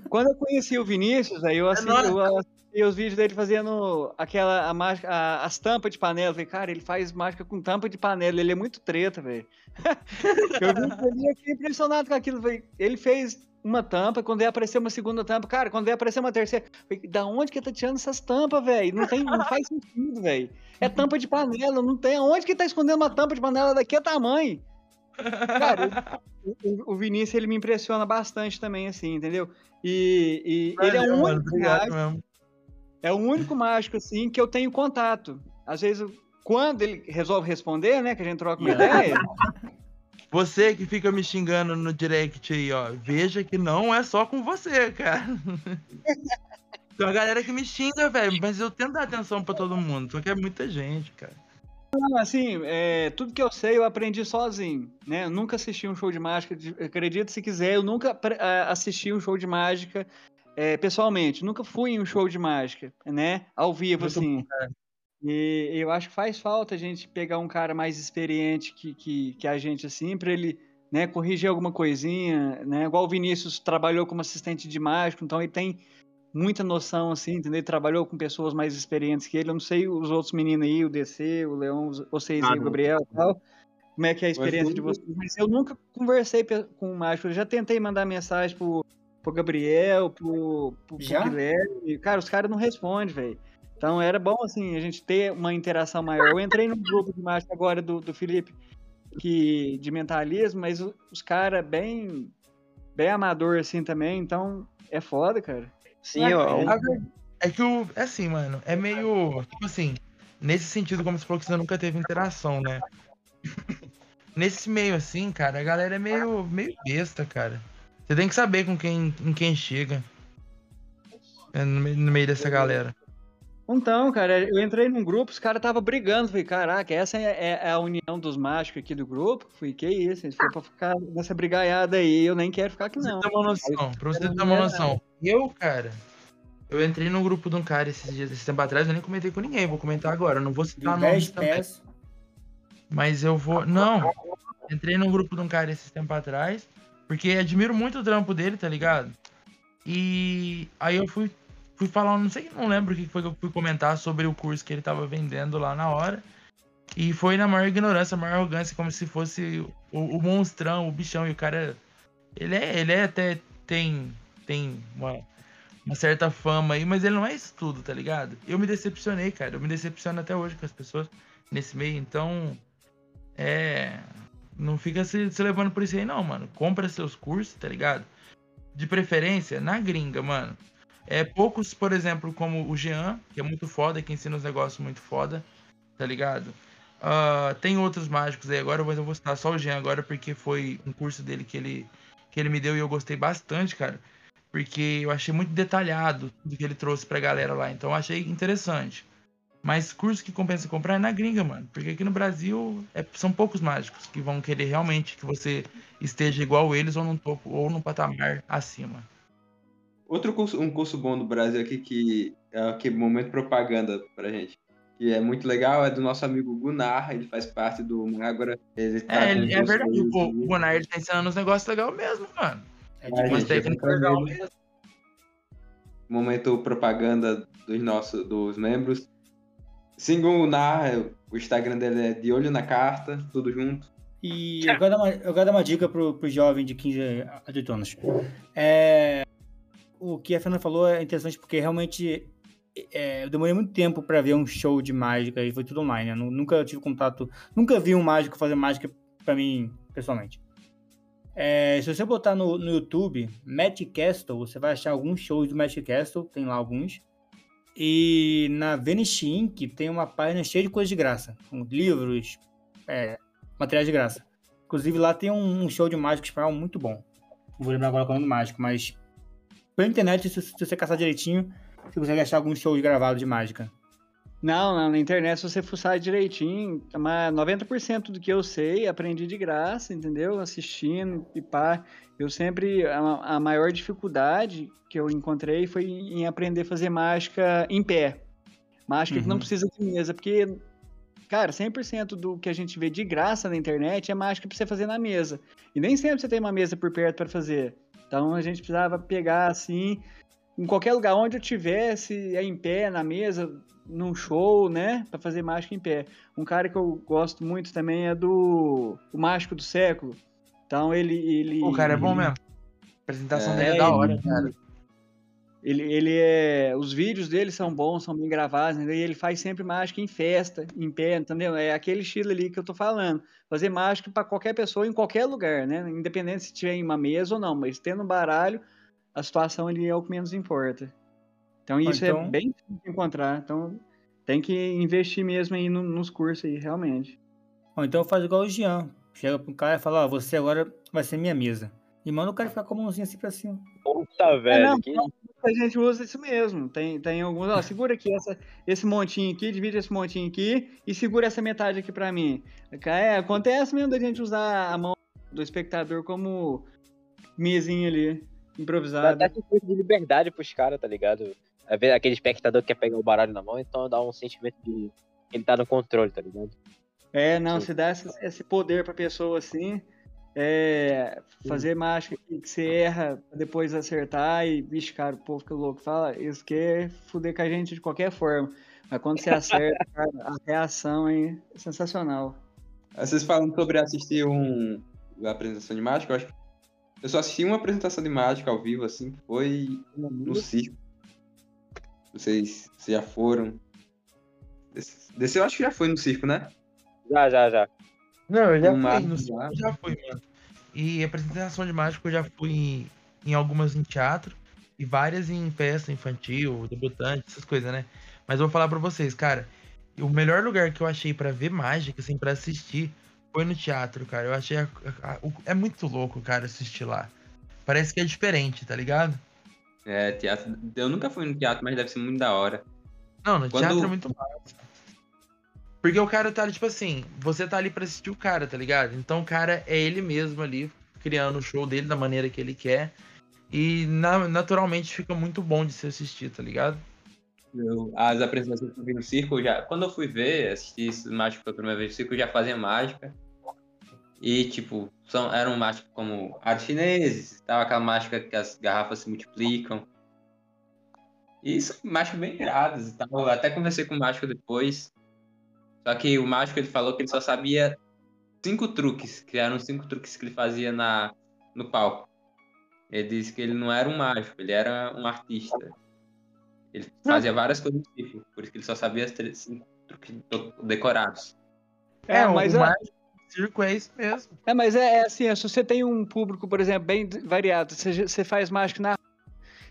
Speaker 2: Quando eu conheci o Vinícius, aí eu, assisti, eu assisti os vídeos dele fazendo aquela a mágica, a- as tampas de panela. Eu falei, cara, ele faz mágica com tampa de panela, ele é muito treta, velho. [LAUGHS] eu vi ele eu fiquei impressionado com aquilo. Falei, ele fez uma tampa, quando ia aparecer uma segunda tampa, cara, quando ia aparecer uma terceira, falei, da onde que tá tirando essas tampas, velho? Não tem, não faz sentido, velho. É tampa de panela, não tem. Aonde que tá escondendo uma tampa de panela daquele tamanho? Cara, o, o- Vinícius, ele me impressiona bastante também, assim, entendeu? E, e ele é
Speaker 4: Valeu,
Speaker 2: o
Speaker 4: mano, obrigado mesmo.
Speaker 2: É o único mágico, assim, que eu tenho contato. Às vezes, eu- quando ele resolve responder, né, que a gente troca uma ideia,
Speaker 4: Você que fica me xingando no direct aí, ó. Veja que não é só com você, cara. Tem uma galera que me xinga, velho, mas eu tento dar atenção pra todo mundo, só que é muita gente, cara.
Speaker 2: Não, assim, é, tudo que eu sei eu aprendi sozinho, né? Eu nunca assisti um show de mágica, acredite se quiser, eu nunca ah, assisti um show de mágica é, pessoalmente, nunca fui em um show de mágica, né? Ao vivo,
Speaker 4: Muito
Speaker 2: assim.
Speaker 4: bom.
Speaker 2: E eu acho que faz falta a gente pegar um cara mais experiente que, que, que a gente, assim, pra ele né, corrigir alguma coisinha, né? Igual o Vinícius trabalhou como assistente de mágico, então ele tem muita noção, assim, entendeu? Ele trabalhou com pessoas mais experientes que ele. Eu não sei os outros meninos aí, o DC, o Leão, vocês
Speaker 5: Ah,
Speaker 2: aí, o
Speaker 5: não.
Speaker 2: Gabriel e tal. Como é que é a experiência de
Speaker 3: tudo-
Speaker 2: vocês? Mas eu nunca conversei com o mágico. Eu já tentei mandar mensagem pro, pro Gabriel, pro, pro, pro? Guilherme. Cara, os caras não respondem, velho. Então era bom, assim, a gente ter uma interação maior. Eu entrei no grupo de mágica agora do, do Felipe, que, de mentalismo, mas os caras bem, bem amador, assim, também. Então é foda, cara.
Speaker 5: Sim, eu,
Speaker 2: É.
Speaker 4: É que o. É assim, mano. É meio. Tipo assim. Nesse sentido, como você falou que você nunca teve interação, né? [LAUGHS] Nesse meio assim, cara, a galera é meio, meio besta, cara. Você tem que saber com quem, em quem chega. É, no, meio- no meio dessa galera.
Speaker 2: Então, cara, eu entrei num grupo, os caras estavam brigando. Falei, caraca, essa é, é a união dos mágicos aqui do grupo? Falei, que isso? Eles foram pra ficar nessa brigaiada aí, eu nem quero ficar aqui,
Speaker 4: Pra
Speaker 2: não.
Speaker 4: você ter uma noção, pra você ter uma
Speaker 2: é
Speaker 4: noção. Eu, cara, eu entrei num grupo de um cara esses dias, esse tempo atrás, eu nem comentei com ninguém, vou comentar agora, eu não vou citar
Speaker 1: 10
Speaker 4: nomes também. Mas eu vou. Não! Entrei num grupo de um cara esses tempo atrás, porque admiro muito o trampo dele, tá ligado? E aí eu fui, fui falar, não sei, não lembro o que foi que eu fui comentar sobre o curso que ele tava vendendo lá na hora. E foi na maior ignorância, maior arrogância, como se fosse o, o monstrão, o bichão. E o cara. Ele é, ele é até. Tem. Tem uma, uma certa fama aí, mas ele não é isso tudo, tá ligado? Eu me decepcionei, cara. Eu me decepciono até hoje com as pessoas nesse meio. Então. É. Não fica se, se levando por isso aí, não, mano. Compra seus cursos, tá ligado? De preferência na gringa, mano. É, poucos, por exemplo, como o Jean, que é muito foda, que ensina os negócios muito foda, tá ligado? Uh, tem outros mágicos aí agora, mas eu vou citar só o Jean agora, porque foi um curso dele que ele, que ele me deu e eu gostei bastante, cara. Porque eu achei muito detalhado tudo que ele trouxe pra galera lá, então eu achei interessante. Mas curso que compensa comprar é na gringa, mano. Porque aqui no Brasil é, são poucos mágicos que vão querer realmente que você esteja igual eles ou num topo ou num patamar acima.
Speaker 3: Outro curso, um curso bom do Brasil aqui que é aquele momento propaganda pra gente. Que é muito legal, é do nosso amigo Gunnar, ele faz parte do Mágora. Ele
Speaker 4: tá é, ele, é verdade, o, o Gunnar ele tá ensinando uns negócios legais mesmo, mano. É
Speaker 3: tipo uma técnica legal mesmo. Momento propaganda dos nossos dos membros. Sigam o Gunnar, o Instagram dele é de olho na carta, tudo junto.
Speaker 1: E eu quero dar uma, eu quero dar uma dica pro, pro jovem de 15 a 18 anos. É, o que a Fernanda falou é interessante porque realmente é, eu demorei muito tempo para ver um show de mágica e foi tudo online. Né? Nunca tive contato, nunca vi um mágico fazer mágica para mim pessoalmente. É, se você botar no, no YouTube Magic Castle, você vai achar alguns shows do Magic Castle, tem lá alguns. E na Venice Inc. tem uma página cheia de coisas de graça, livros, é, materiais de graça. Inclusive lá tem um, show de mágico espanhol muito bom. Não vou lembrar agora qual é o nome mágico, mas pela internet, se, se você caçar direitinho, você consegue achar alguns shows gravados de mágica.
Speaker 2: Não, não, na internet, se você fuçar direitinho, 90% do que eu sei, aprendi de graça, entendeu? Assistindo e pá. Eu sempre, a, a maior dificuldade que eu encontrei foi em aprender a fazer mágica em pé. Mágica uhum. que não uhum. precisa de mesa, porque, cara, 100% do que a gente vê de graça na internet é mágica pra você fazer na mesa. E nem sempre você tem uma mesa por perto para fazer. Então a gente precisava pegar assim, em qualquer lugar onde eu tivesse, é em pé, na mesa, num show, né? Pra fazer mágica em pé. Um cara que eu gosto muito também é do o Mágico do Século. Então ele. ele
Speaker 4: o cara é bom mesmo. A apresentação é, dele é da hora, cara.
Speaker 2: Ele, ele é. Os vídeos dele são bons, são bem gravados, né? e ele faz sempre mágica em festa, em pé, entendeu? É aquele estilo ali que eu tô falando. Fazer mágica para qualquer pessoa em qualquer lugar, né? Independente se tiver em uma mesa ou não, mas tendo um baralho, a situação ali é o que menos importa. Então isso é então... é bem difícil de encontrar. Então tem que investir mesmo aí no, nos cursos aí, realmente.
Speaker 1: Ou então faz igual o Jean. Chega pro cara e fala, ó, você agora vai ser minha mesa. E manda o cara ficar com a mãozinha assim pra cima.
Speaker 5: Puta, velho. É, não, que
Speaker 2: a gente usa isso mesmo. Tem, tem alguns, ó, segura aqui essa, esse montinho aqui, divide esse montinho aqui e segura essa metade aqui pra mim. É, acontece mesmo da gente usar a mão do espectador como mesinha ali, improvisada.
Speaker 5: Dá até sentimento de liberdade pros caras, tá ligado? Aquele espectador que quer pegar o baralho na mão, então dá um sentimento de ele tá no controle, tá ligado?
Speaker 2: É, não, Sim. se dá esse, esse poder pra pessoa assim, é, fazer mágica que você erra, depois acertar e, vixe, cara, o povo fica louco. Fala, isso quer fuder com a gente de qualquer forma. Mas quando você acerta, [LAUGHS] cara, a reação é sensacional.
Speaker 3: Vocês falam sobre assistir um, a apresentação de mágica, eu acho que eu só assisti uma apresentação de mágica ao vivo, assim, que foi no circo. Vocês, vocês já foram. Desse, eu acho que já foi no circo, né?
Speaker 5: Já, já, já.
Speaker 4: Não, eu já um fui, no cinema, já fui, mano. E apresentação de mágico eu já fui em, em algumas em teatro e várias em festa infantil, debutante, essas coisas, né? Mas eu vou falar pra vocês, cara, o melhor lugar que eu achei para ver mágica, assim, para assistir, foi no teatro, cara. Eu achei. A, a, a, é muito louco, cara, assistir lá. Parece que é diferente, tá ligado?
Speaker 3: É, teatro. Eu nunca fui no teatro, mas deve ser muito da hora.
Speaker 4: Não, no Quando... teatro é muito massa. Porque o cara tá, tipo assim, você tá ali pra assistir o cara, tá ligado? Então o cara é ele mesmo ali, criando o show dele da maneira que ele quer. E na, naturalmente fica muito bom de se assistir, tá ligado?
Speaker 3: Eu, as apresentações que eu vi no circo, já, quando eu fui ver, assistir mágico pela primeira vez no circo, já fazia mágica. E, tipo, são, eram mágicas como artes chineses, tal, aquela mágica que as garrafas se multiplicam. E são mágicas bem iradas e tal. Eu até conversei com o mágico depois. Só que o mágico ele falou que ele só sabia cinco truques, que eram cinco truques que ele fazia na, no palco. Ele disse que ele não era um mágico, ele era um artista. Ele fazia várias coisas do tipo, por isso que ele só sabia cinco truques decorados.
Speaker 4: É, é mas o é... mágico circo é isso mesmo.
Speaker 2: É, mas é, é assim, se você tem um público, por exemplo, bem variado, você, você faz mágica na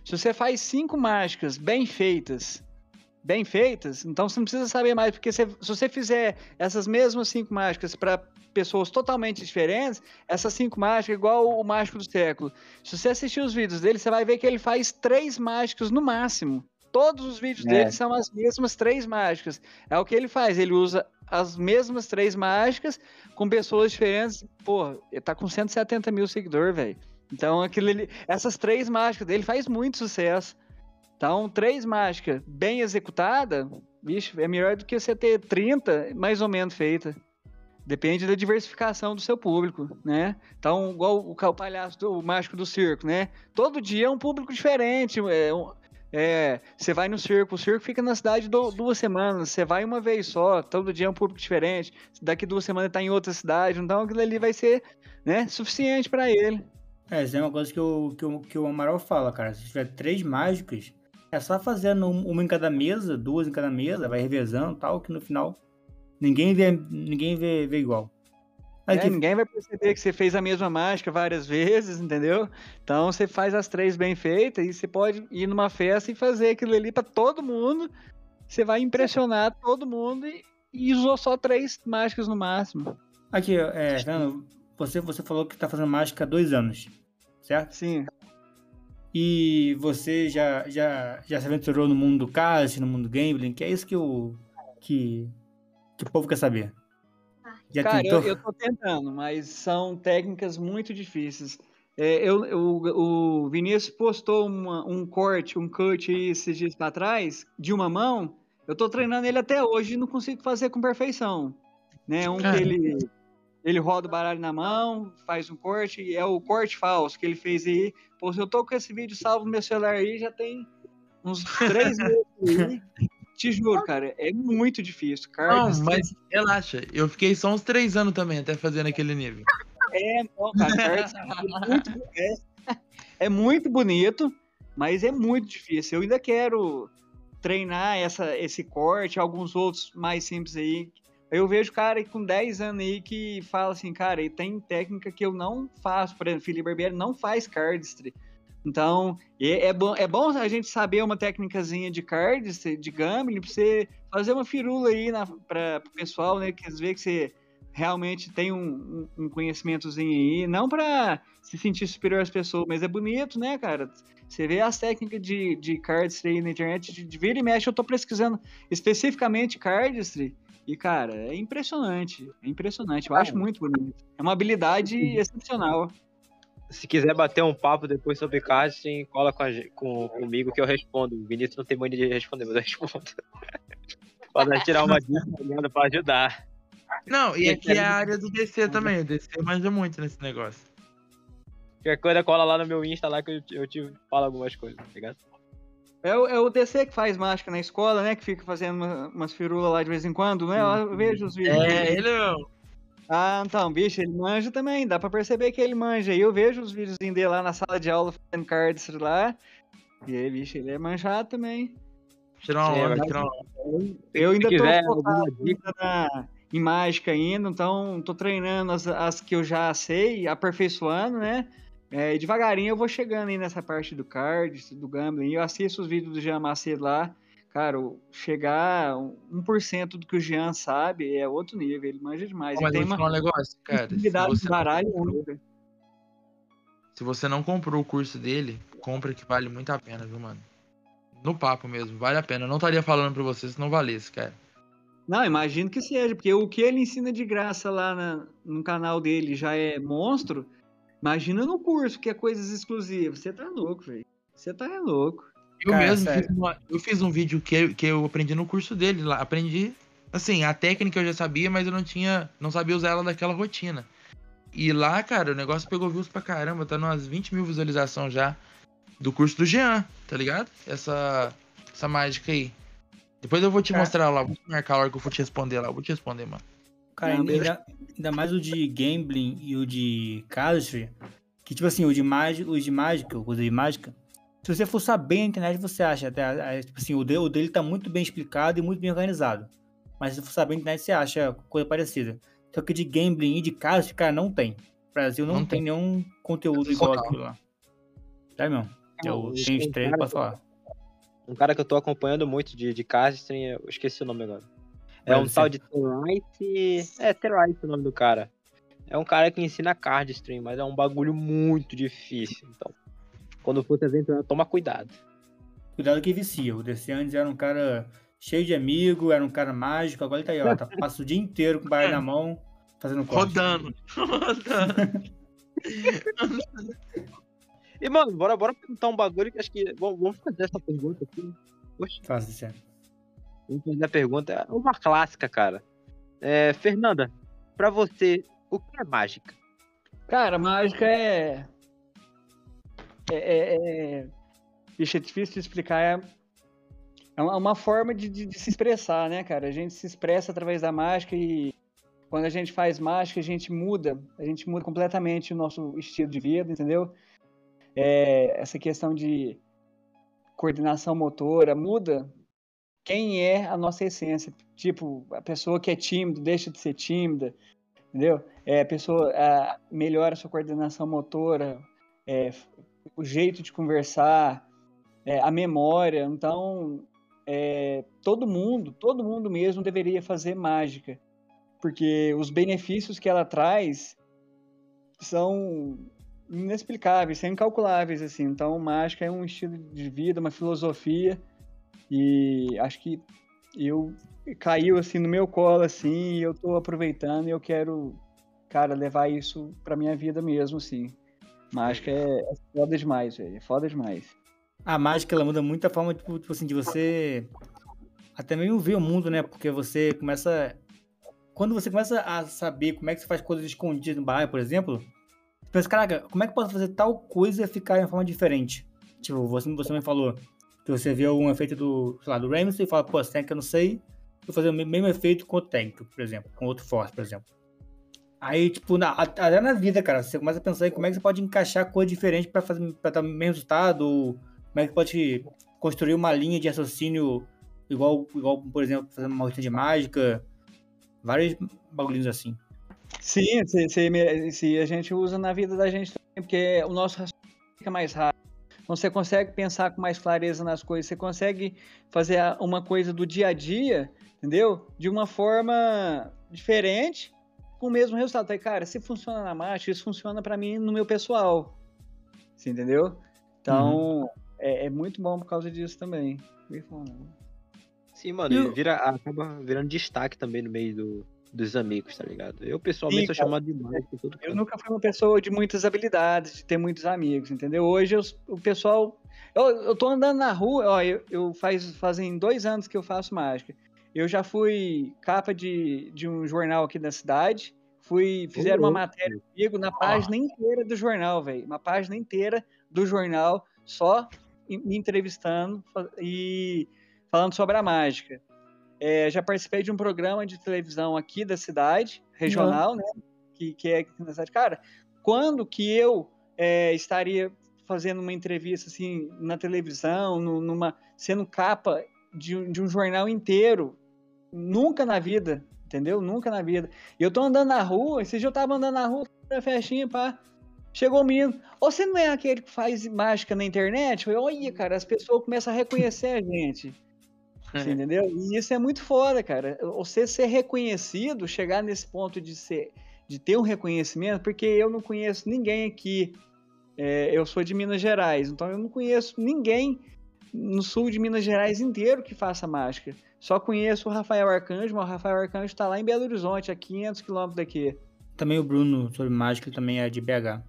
Speaker 2: Se você faz cinco mágicas bem feitas, bem feitas, então você não precisa saber mais, porque se, se você fizer essas mesmas cinco mágicas para pessoas totalmente diferentes, essas cinco mágicas, igual o mágico do século. Se você assistir os vídeos dele, você vai ver que ele faz três mágicas no máximo. Todos os vídeos é. dele são as mesmas três mágicas. É o que ele faz. Ele usa as mesmas três mágicas com pessoas diferentes. Pô, ele tá com 170 mil seguidores, velho. Então, aquilo essas três mágicas dele faz muito sucesso. Então, três mágicas bem executadas, bicho, é melhor do que você ter 30 mais ou menos feita. Depende da diversificação do seu público, né? Então, igual o, o palhaço do o mágico do circo, né? Todo dia é um público diferente. É, é, você vai no circo, o circo fica na cidade do, duas semanas, você vai uma vez só, todo dia é um público diferente. Daqui duas semanas está em outra cidade, então aquilo ali vai ser né, suficiente para ele.
Speaker 1: É, isso é uma coisa que o, que, o, que o Amaral fala, cara. Se tiver três mágicos, é só fazendo uma em cada mesa, duas em cada mesa, vai revezando tal, que no final Ninguém vê, ninguém vê, vê igual.
Speaker 2: É, que... Ninguém vai perceber que você fez a mesma mágica várias vezes, entendeu? Então você faz as três bem feitas e você pode ir numa festa e fazer aquilo ali para todo mundo. Você vai impressionar todo mundo e, e, usou só três mágicas no máximo.
Speaker 1: Aqui, é, Fernando, você, você falou que tá fazendo mágica há dois anos, certo?
Speaker 2: Sim.
Speaker 1: E você já, já, já se aventurou no mundo do cast, no mundo do gambling, que é isso que o. que que o povo quer saber?
Speaker 2: Já Cara, tentou? Eu, tô tentando, mas são técnicas muito difíceis. É, eu, eu, o Vinícius postou uma, um corte, um cut aí esses dias para trás, de uma mão. Eu tô treinando ele até hoje e não consigo fazer com perfeição. Né? Um Cara. que ele, ele roda o baralho na mão, faz um corte, é o corte falso que ele fez aí. Pô, eu tô com esse vídeo salvo no meu celular aí, já tem uns três [LAUGHS] meses aí. Te juro, cara, é muito difícil.
Speaker 4: Cards, não, mas relaxa, eu fiquei só uns três anos também até fazendo aquele nível.
Speaker 2: É, não, cara, é, muito, é, é muito bonito, mas é muito difícil. Eu ainda quero treinar essa, esse corte, alguns outros mais simples aí. Eu vejo cara com 10 anos aí que fala assim, cara, e tem técnica que eu não faço. Por exemplo, Felipe Barbieri não faz cardistry. Então, é, é, bom, é bom a gente saber uma técnicazinha de cards, de gambling, pra você fazer uma firula aí para o pessoal, né? Que às vezes você realmente tem um, um, conhecimentozinho aí, não para se sentir superior às pessoas, mas é bonito, né, cara? Você vê as técnicas de, de cardistry aí na internet, de, de vira e mexe, eu tô pesquisando especificamente cardistry, e, cara, é impressionante, é impressionante, eu acho muito bonito. É uma habilidade excepcional
Speaker 5: se quiser bater um papo depois sobre casting, cola com, a, com comigo que eu respondo. O Vinícius não tem mania de responder, mas eu respondo. [LAUGHS] Pode tirar uma dica para ajudar.
Speaker 4: Não, e aqui é a [LAUGHS] área do DC também. O DC manja muito nesse negócio.
Speaker 5: Qualquer coisa cola lá no meu Insta lá que eu, eu te falo algumas coisas, tá ligado?
Speaker 2: É o, é o DC que faz mágica na escola, né? Que fica fazendo uma, umas firulas lá de vez em quando, né? Eu vejo os vídeos.
Speaker 4: É, ele é
Speaker 2: ah, então, bicho, ele manja também, dá pra perceber que ele manja. E eu vejo os vídeos dele lá na sala de aula fazendo cards lá. E aí, bicho, ele é manjado também.
Speaker 4: Tirar uma onda, tirar uma
Speaker 2: Eu ainda tô quiser, na, em mágica ainda, então tô treinando as, as que eu já sei, aperfeiçoando, né? É, devagarinho eu vou chegando aí nessa parte do cards, do gambling. Eu assisto os vídeos do Jean Macedo lá cara, chegar 1% do que o Jean sabe é outro nível, ele manja demais.
Speaker 4: Mas
Speaker 2: ele
Speaker 4: tem uma um negócio, cara. Se
Speaker 2: você, baralho única.
Speaker 4: se você não comprou o curso dele, compra que vale muito a pena, viu, mano? No papo mesmo, vale a pena. Eu não estaria falando pra você se não valesse, cara.
Speaker 2: Não, imagino que seja, porque o que ele ensina de graça lá na, no canal dele já é monstro. Imagina no curso, que é coisas exclusivas. Você tá louco, velho. Você tá louco.
Speaker 4: Eu Cara, mesmo fiz uma, eu fiz um vídeo que, que eu aprendi no curso dele lá. Aprendi, assim, a técnica eu já sabia, mas eu não tinha. Não sabia usar ela daquela rotina. E lá, cara, o negócio pegou views pra caramba, tá umas 20 mil visualizações já do curso do Jean, tá ligado? Essa, essa mágica aí. Depois eu vou te mostrar lá, vou te marcar a hora que eu for te responder lá, eu vou te responder, mano.
Speaker 1: Cara, ainda, ainda, mais o de gambling e o de casualty, que tipo assim, o de mágica, o de mágica, o de mágica, se você for saber na internet, você acha até, tipo assim, o dele, o dele tá muito bem explicado e muito bem organizado. Mas se for saber na internet, você acha coisa parecida. Só que de gambling e de casos, cara, não tem. O Brasil não, não tem. tem nenhum conteúdo igual aquilo lá. Tá, meu? Eu tenho os três pra falar.
Speaker 5: Um cara que eu tô acompanhando muito de, de castring, eu esqueci o nome agora. É um
Speaker 1: ser.
Speaker 5: tal de Territe. É, Territe o nome do cara. É um cara que ensina card stream, mas é um bagulho muito difícil. Então, quando for se aventurar, toma cuidado.
Speaker 1: Cuidado que vicia. O DC antes era um cara cheio de amigo, era um cara mágico, agora ele tá aí, ó. Tá, passa o dia inteiro com o baralho na mão, fazendo corte.
Speaker 4: Rodando. Rodando. [LAUGHS]
Speaker 5: E, mano, bora, bora perguntar um bagulho que acho que. Vamos, vamos fazer essa pergunta aqui. Poxa,
Speaker 1: Faz isso, é.
Speaker 5: vamos fazer a pergunta. É uma clássica, cara. É, Fernanda, pra você, o que é mágica?
Speaker 2: Cara, mágica é. É. é, é... Bicho, é difícil de explicar. É, é uma, forma de, de- de se expressar, né, cara? A gente se expressa através da mágica e quando a gente faz mágica, a gente muda. A gente muda completamente o nosso estilo de vida, entendeu? É, essa questão de coordenação motora muda quem é a nossa essência. Tipo, a pessoa que é tímida deixa de ser tímida, entendeu? É, a pessoa ah, melhora a sua coordenação motora, é, o jeito de conversar, é, a memória. Então, é, todo mundo, todo mundo mesmo deveria fazer mágica, porque os benefícios que ela traz são inexplicáveis, são incalculáveis assim. Então, mágica é um estilo de vida, uma filosofia e acho que eu caiu assim no meu colo assim, e eu tô aproveitando e eu quero, cara, levar isso pra minha vida mesmo, assim. Mágica é, é foda demais, velho. É foda demais.
Speaker 1: A mágica, ela muda muito a forma, tipo, tipo assim, de você até mesmo ver o mundo, né? Porque você começa... Quando você começa a saber como é que você faz coisas escondidas no bairro, por exemplo, você pensa, caraca, como é que eu posso fazer tal coisa ficar de uma forma diferente? Tipo, você, você me falou que você vê algum efeito do, sei lá, do Ramsey e fala, pô, esse tank eu não sei, vou fazer o me- mesmo efeito com o tank, por exemplo, com outro Force, por exemplo. Aí, tipo, na, até na vida, cara, você começa a pensar em como é que você pode encaixar coisa diferente pra, fazer, pra dar o mesmo resultado, ou como é que pode construir uma linha de raciocínio igual, igual por exemplo, fazendo uma rotina de mágica, vários bagulhinhos assim.
Speaker 2: Sim, se, se, se a gente usa na vida da gente também, porque o nosso raciocínio fica mais rápido. Então você consegue pensar com mais clareza nas coisas, você consegue fazer uma coisa do dia a dia, entendeu? De uma forma diferente, com o mesmo resultado. Aí, cara, se funciona na marcha, isso funciona pra mim no meu pessoal. Você entendeu? Então, é, é muito bom por causa disso também.
Speaker 5: Sim, mano,
Speaker 1: E
Speaker 5: vira, acaba virando destaque também no meio do, dos amigos, tá ligado? Eu, pessoalmente,
Speaker 2: Sim,
Speaker 5: sou
Speaker 2: cara.
Speaker 5: chamado de. Tudo
Speaker 2: Eu nunca fui uma pessoa de muitas habilidades, de ter muitos amigos, entendeu? Hoje eu- o pessoal. Eu, eu tô andando na rua, ó, eu, eu faz, fazem dois anos que eu faço mágica. Eu já fui capa de, de um jornal aqui da cidade. Fui, fizeram uma
Speaker 5: louco.
Speaker 2: matéria comigo na página inteira do jornal, velho. Uma página inteira do jornal, só me entrevistando e falando sobre a mágica. É, já participei de um programa de televisão aqui da cidade, regional, né? Que, que é na cidade. Cara, quando que eu é, estaria fazendo uma entrevista assim na televisão, nu- numa sendo capa de, de um jornal inteiro? Nunca na vida, entendeu? Nunca na vida. E eu tô andando na rua, esse dia eu tava andando na rua, na festinha, pá. Chegou o menino, "Ô, você não é aquele que faz mágica na internet? Eu falei, olha, cara, as pessoas começam a reconhecer a gente. [LAUGHS] Você entendeu? E isso é muito foda, cara. Você ser reconhecido, chegar nesse ponto de ser, de ter um reconhecimento, porque eu não conheço ninguém aqui. é, eu sou de Minas Gerais, então eu não conheço ninguém no sul de Minas Gerais inteiro que faça mágica. Só conheço o Rafael Arcanjo, mas o Rafael Arcanjo está lá em Belo Horizonte, a 500 quilômetros daqui.
Speaker 1: Também o Bruno, sobre mágica, também é de BH.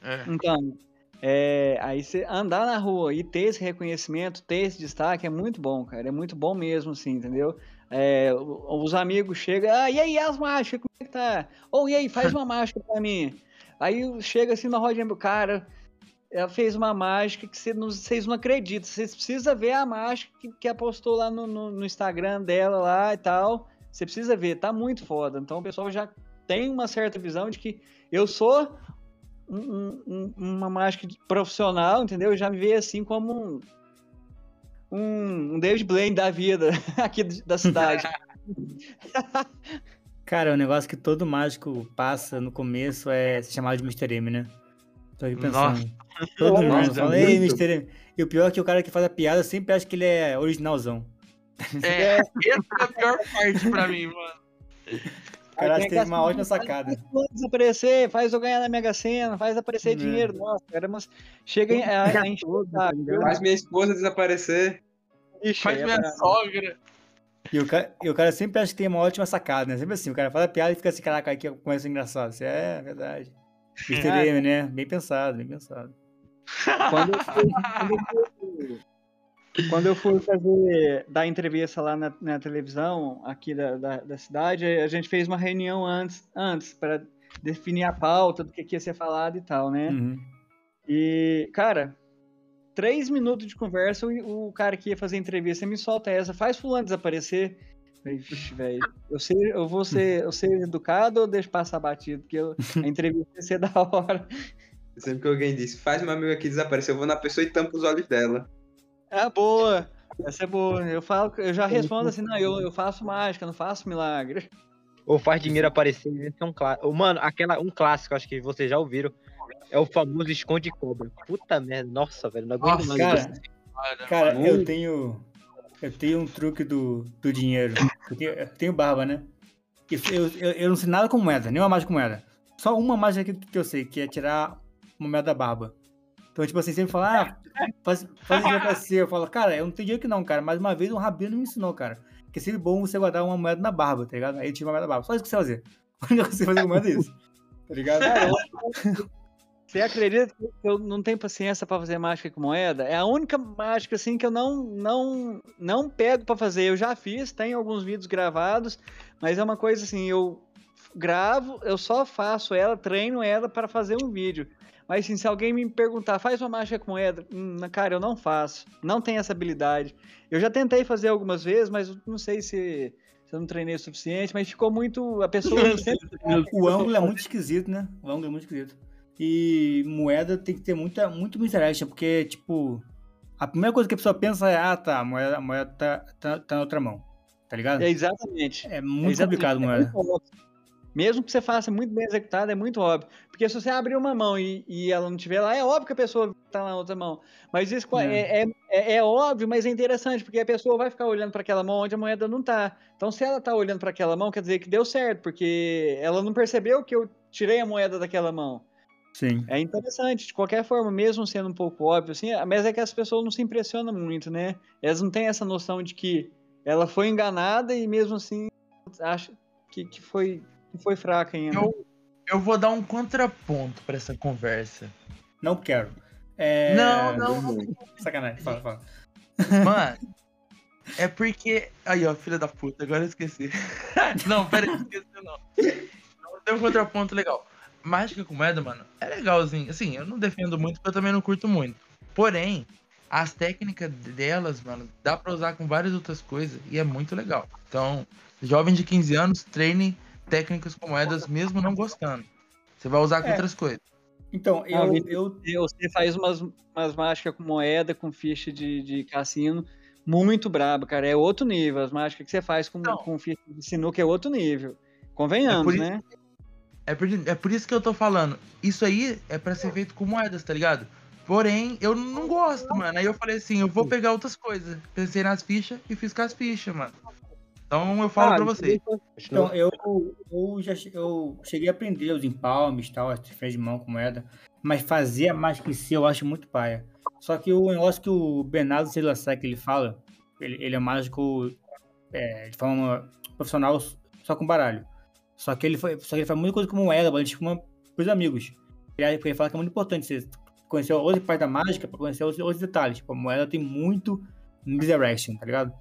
Speaker 4: É.
Speaker 2: Então, é, aí você andar na rua e ter esse reconhecimento, ter esse destaque é muito bom, cara. É muito bom mesmo, assim, entendeu? É, os amigos chegam, ah, e aí as mágicas, como é que tá? Ou e aí, faz [LAUGHS] uma mágica pra mim. Aí chega assim na rodinha, cara, ela fez uma mágica que cê não- vocês não acreditam. Vocês precisam ver a mágica que, que ela postou lá no, no- no Instagram dela lá e tal. Você precisa ver, tá muito foda. Então o pessoal já tem uma certa visão de que eu sou um- um- um- uma mágica profissional, entendeu? Já me vê assim como um, um, um David Blaine da vida [LAUGHS] aqui da cidade. [LAUGHS] [LAUGHS]
Speaker 1: Cara, o negócio que todo mágico passa no começo é ser chamado de Mr. M, né? Tô aí pensando. [LAUGHS] Todo mundo
Speaker 2: Nossa,
Speaker 1: fala, ei,
Speaker 3: muito.
Speaker 1: Mr. M. E o pior é que o cara que faz a piada sempre acha que ele é originalzão.
Speaker 4: É, [LAUGHS] essa é a pior parte pra mim, mano.
Speaker 1: O cara
Speaker 2: Aí
Speaker 1: acha que
Speaker 2: tem
Speaker 1: teve uma ótima sacada.
Speaker 2: Faz desaparecer, faz eu ganhar na Mega Sena, faz aparecer
Speaker 1: É.
Speaker 2: dinheiro. Nossa, cara, mas chega em- a, a saco, viu?
Speaker 3: Faz minha esposa desaparecer.
Speaker 2: Ixi,
Speaker 4: Faz
Speaker 2: é
Speaker 4: minha
Speaker 2: brabo.
Speaker 4: sogra.
Speaker 1: E o, cara, e o cara sempre acha que tem uma ótima sacada, né? Sempre assim, o cara faz a piada e fica assim, caraca, aqui começa engraçado. Isso é verdade. Mr. M, né? Bem pensado, bem pensado.
Speaker 2: Quando eu fui, quando eu fui- quando eu fui fazer, dar entrevista lá na, na televisão aqui da, da, da cidade, a gente fez uma reunião antes, antes para definir a pauta do que, que ia ser falado e tal, né?
Speaker 1: Uhum.
Speaker 2: E, cara, três minutos de conversa, o, o cara que ia fazer a entrevista me solta essa, faz fulano desaparecer. "Vixe, velho, eu, sei- eu vou ser, eu ser educado ou deixo passar batido? Porque eu- a entrevista ia ser [LAUGHS] da hora.
Speaker 3: Sempre que alguém disse, faz meu amigo aqui desaparecer, eu vou na pessoa e tampo os olhos dela.
Speaker 2: É boa. Essa é boa. Eu falo, eu já respondo assim, não, eu, eu faço mágica, não faço milagre.
Speaker 5: Ou faz dinheiro aparecer, esse é um clássico. Mano, aquela, um clássico, acho que vocês já ouviram. É o famoso esconde cobra. Puta merda, nossa, velho. Não aguento
Speaker 4: Nossa,
Speaker 5: mais.
Speaker 1: cara. Cara, eu tenho. Eu tenho um truque do, do dinheiro. Eu tenho, eu tenho barba, né? Eu, eu, eu não sei nada com moeda, nenhuma mágica com moeda. Só uma mágica que, que eu sei, que é tirar uma moeda da barba. Então, tipo assim, sempre fala, ah, faz, faz dinheiro pra você. Eu falo, cara, eu não tenho dinheiro que não, cara. Mas uma vez um rabino me ensinou, cara. Que seria bom você guardar uma moeda na barba, tá ligado? Aí tira uma moeda da barba. Só isso que você fazer. [LAUGHS] Que você fazer com moeda é isso. Tá ligado?
Speaker 2: Você acredita que eu não tenho paciência pra fazer mágica com moeda? É a única mágica assim que eu não não não pego pra fazer. Eu já fiz, tem alguns vídeos gravados, mas é uma coisa assim, eu gravo, eu só faço ela, treino ela para fazer um vídeo. Mas assim, se alguém me perguntar, faz uma mágica com moeda, hum, cara, eu não faço. Não tenho essa habilidade. Eu já tentei fazer algumas vezes, mas não sei se, se eu não treinei o suficiente, mas ficou muito. A pessoa [LAUGHS] sempre.
Speaker 1: O ângulo é muito esquisito, né? O ângulo é muito esquisito. E moeda tem que ter muita, muito interaction, porque, tipo, a primeira coisa que a pessoa pensa é, ah, tá, a moeda, a moeda tá, tá, tá na outra mão. Tá ligado?
Speaker 2: É exatamente.
Speaker 1: É muito
Speaker 2: Exatamente,
Speaker 1: complicado,
Speaker 2: é
Speaker 1: moeda.
Speaker 2: óbvio. Mesmo que você faça muito bem executado, é muito óbvio. Porque se você abrir uma mão e, e ela não estiver lá, é óbvio que a pessoa está na outra mão. Mas isso é, é, é- é óbvio, mas é interessante, porque a pessoa vai ficar olhando para aquela mão onde a moeda não está. Então, se ela está olhando para aquela mão, quer dizer que deu certo, porque ela não percebeu que eu tirei a moeda daquela mão.
Speaker 1: Sim.
Speaker 2: É interessante, de qualquer forma, mesmo sendo um pouco óbvio, assim, mas é que as pessoas não se impressionam muito, né? Elas não têm essa noção de que ela foi enganada e mesmo assim acha que, que, foi, que foi fraca ainda.
Speaker 4: Eu, eu vou dar um contraponto pra essa conversa.
Speaker 1: Não quero. É...
Speaker 4: Não, não, não. [LAUGHS]
Speaker 1: Sacanagem, fala, fala.
Speaker 4: Mano, é porque. Aí, ó, filha da puta, agora eu esqueci. [LAUGHS] não, pera aí, esqueci não. Não, Tem um contraponto legal. Mágica com moeda, mano, é legalzinho. Assim, eu não defendo muito, porque eu também não curto muito. Porém, as técnicas delas, mano, dá pra usar com várias outras coisas e é muito legal. Então, jovem de 15 anos, treine técnicas com moedas mesmo não gostando. Você vai usar com
Speaker 1: É.
Speaker 4: outras coisas.
Speaker 1: Então,
Speaker 2: Ah,
Speaker 1: eu, eu,
Speaker 2: E Você faz umas, umas mágicas com moeda, com ficha de, de cassino, muito braba, cara. É outro nível. As mágicas que você faz com,
Speaker 4: Não.
Speaker 2: com ficha de sinuca é outro nível. Convenhamos,
Speaker 4: É por isso-
Speaker 2: né?
Speaker 4: É por, é por isso que eu tô falando. Isso aí é pra ser feito com moedas, tá ligado? Porém, eu não gosto, mano. Aí eu falei assim, eu vou pegar outras coisas. Pensei nas fichas e fiz com as fichas, mano. Então eu falo
Speaker 5: Ah,
Speaker 4: pra vocês.
Speaker 1: então, eu, eu já eu cheguei a aprender os empalmes e tal, as frente de mão com moeda. Mas fazer a mágica em si eu acho muito paia. Só que o negócio que o Bernardo Silasai que ele fala, ele, ele é mágico é, de forma profissional só com baralho. Só que ele, foi, só que ele faz muita coisa com moeda, ele tipo uma, pros amigos. Ele, ele fala que é muito importante você conhecer outras partes da mágica pra conhecer outros, outros detalhes. Tipo, a moeda tem muito misdirection, tá ligado?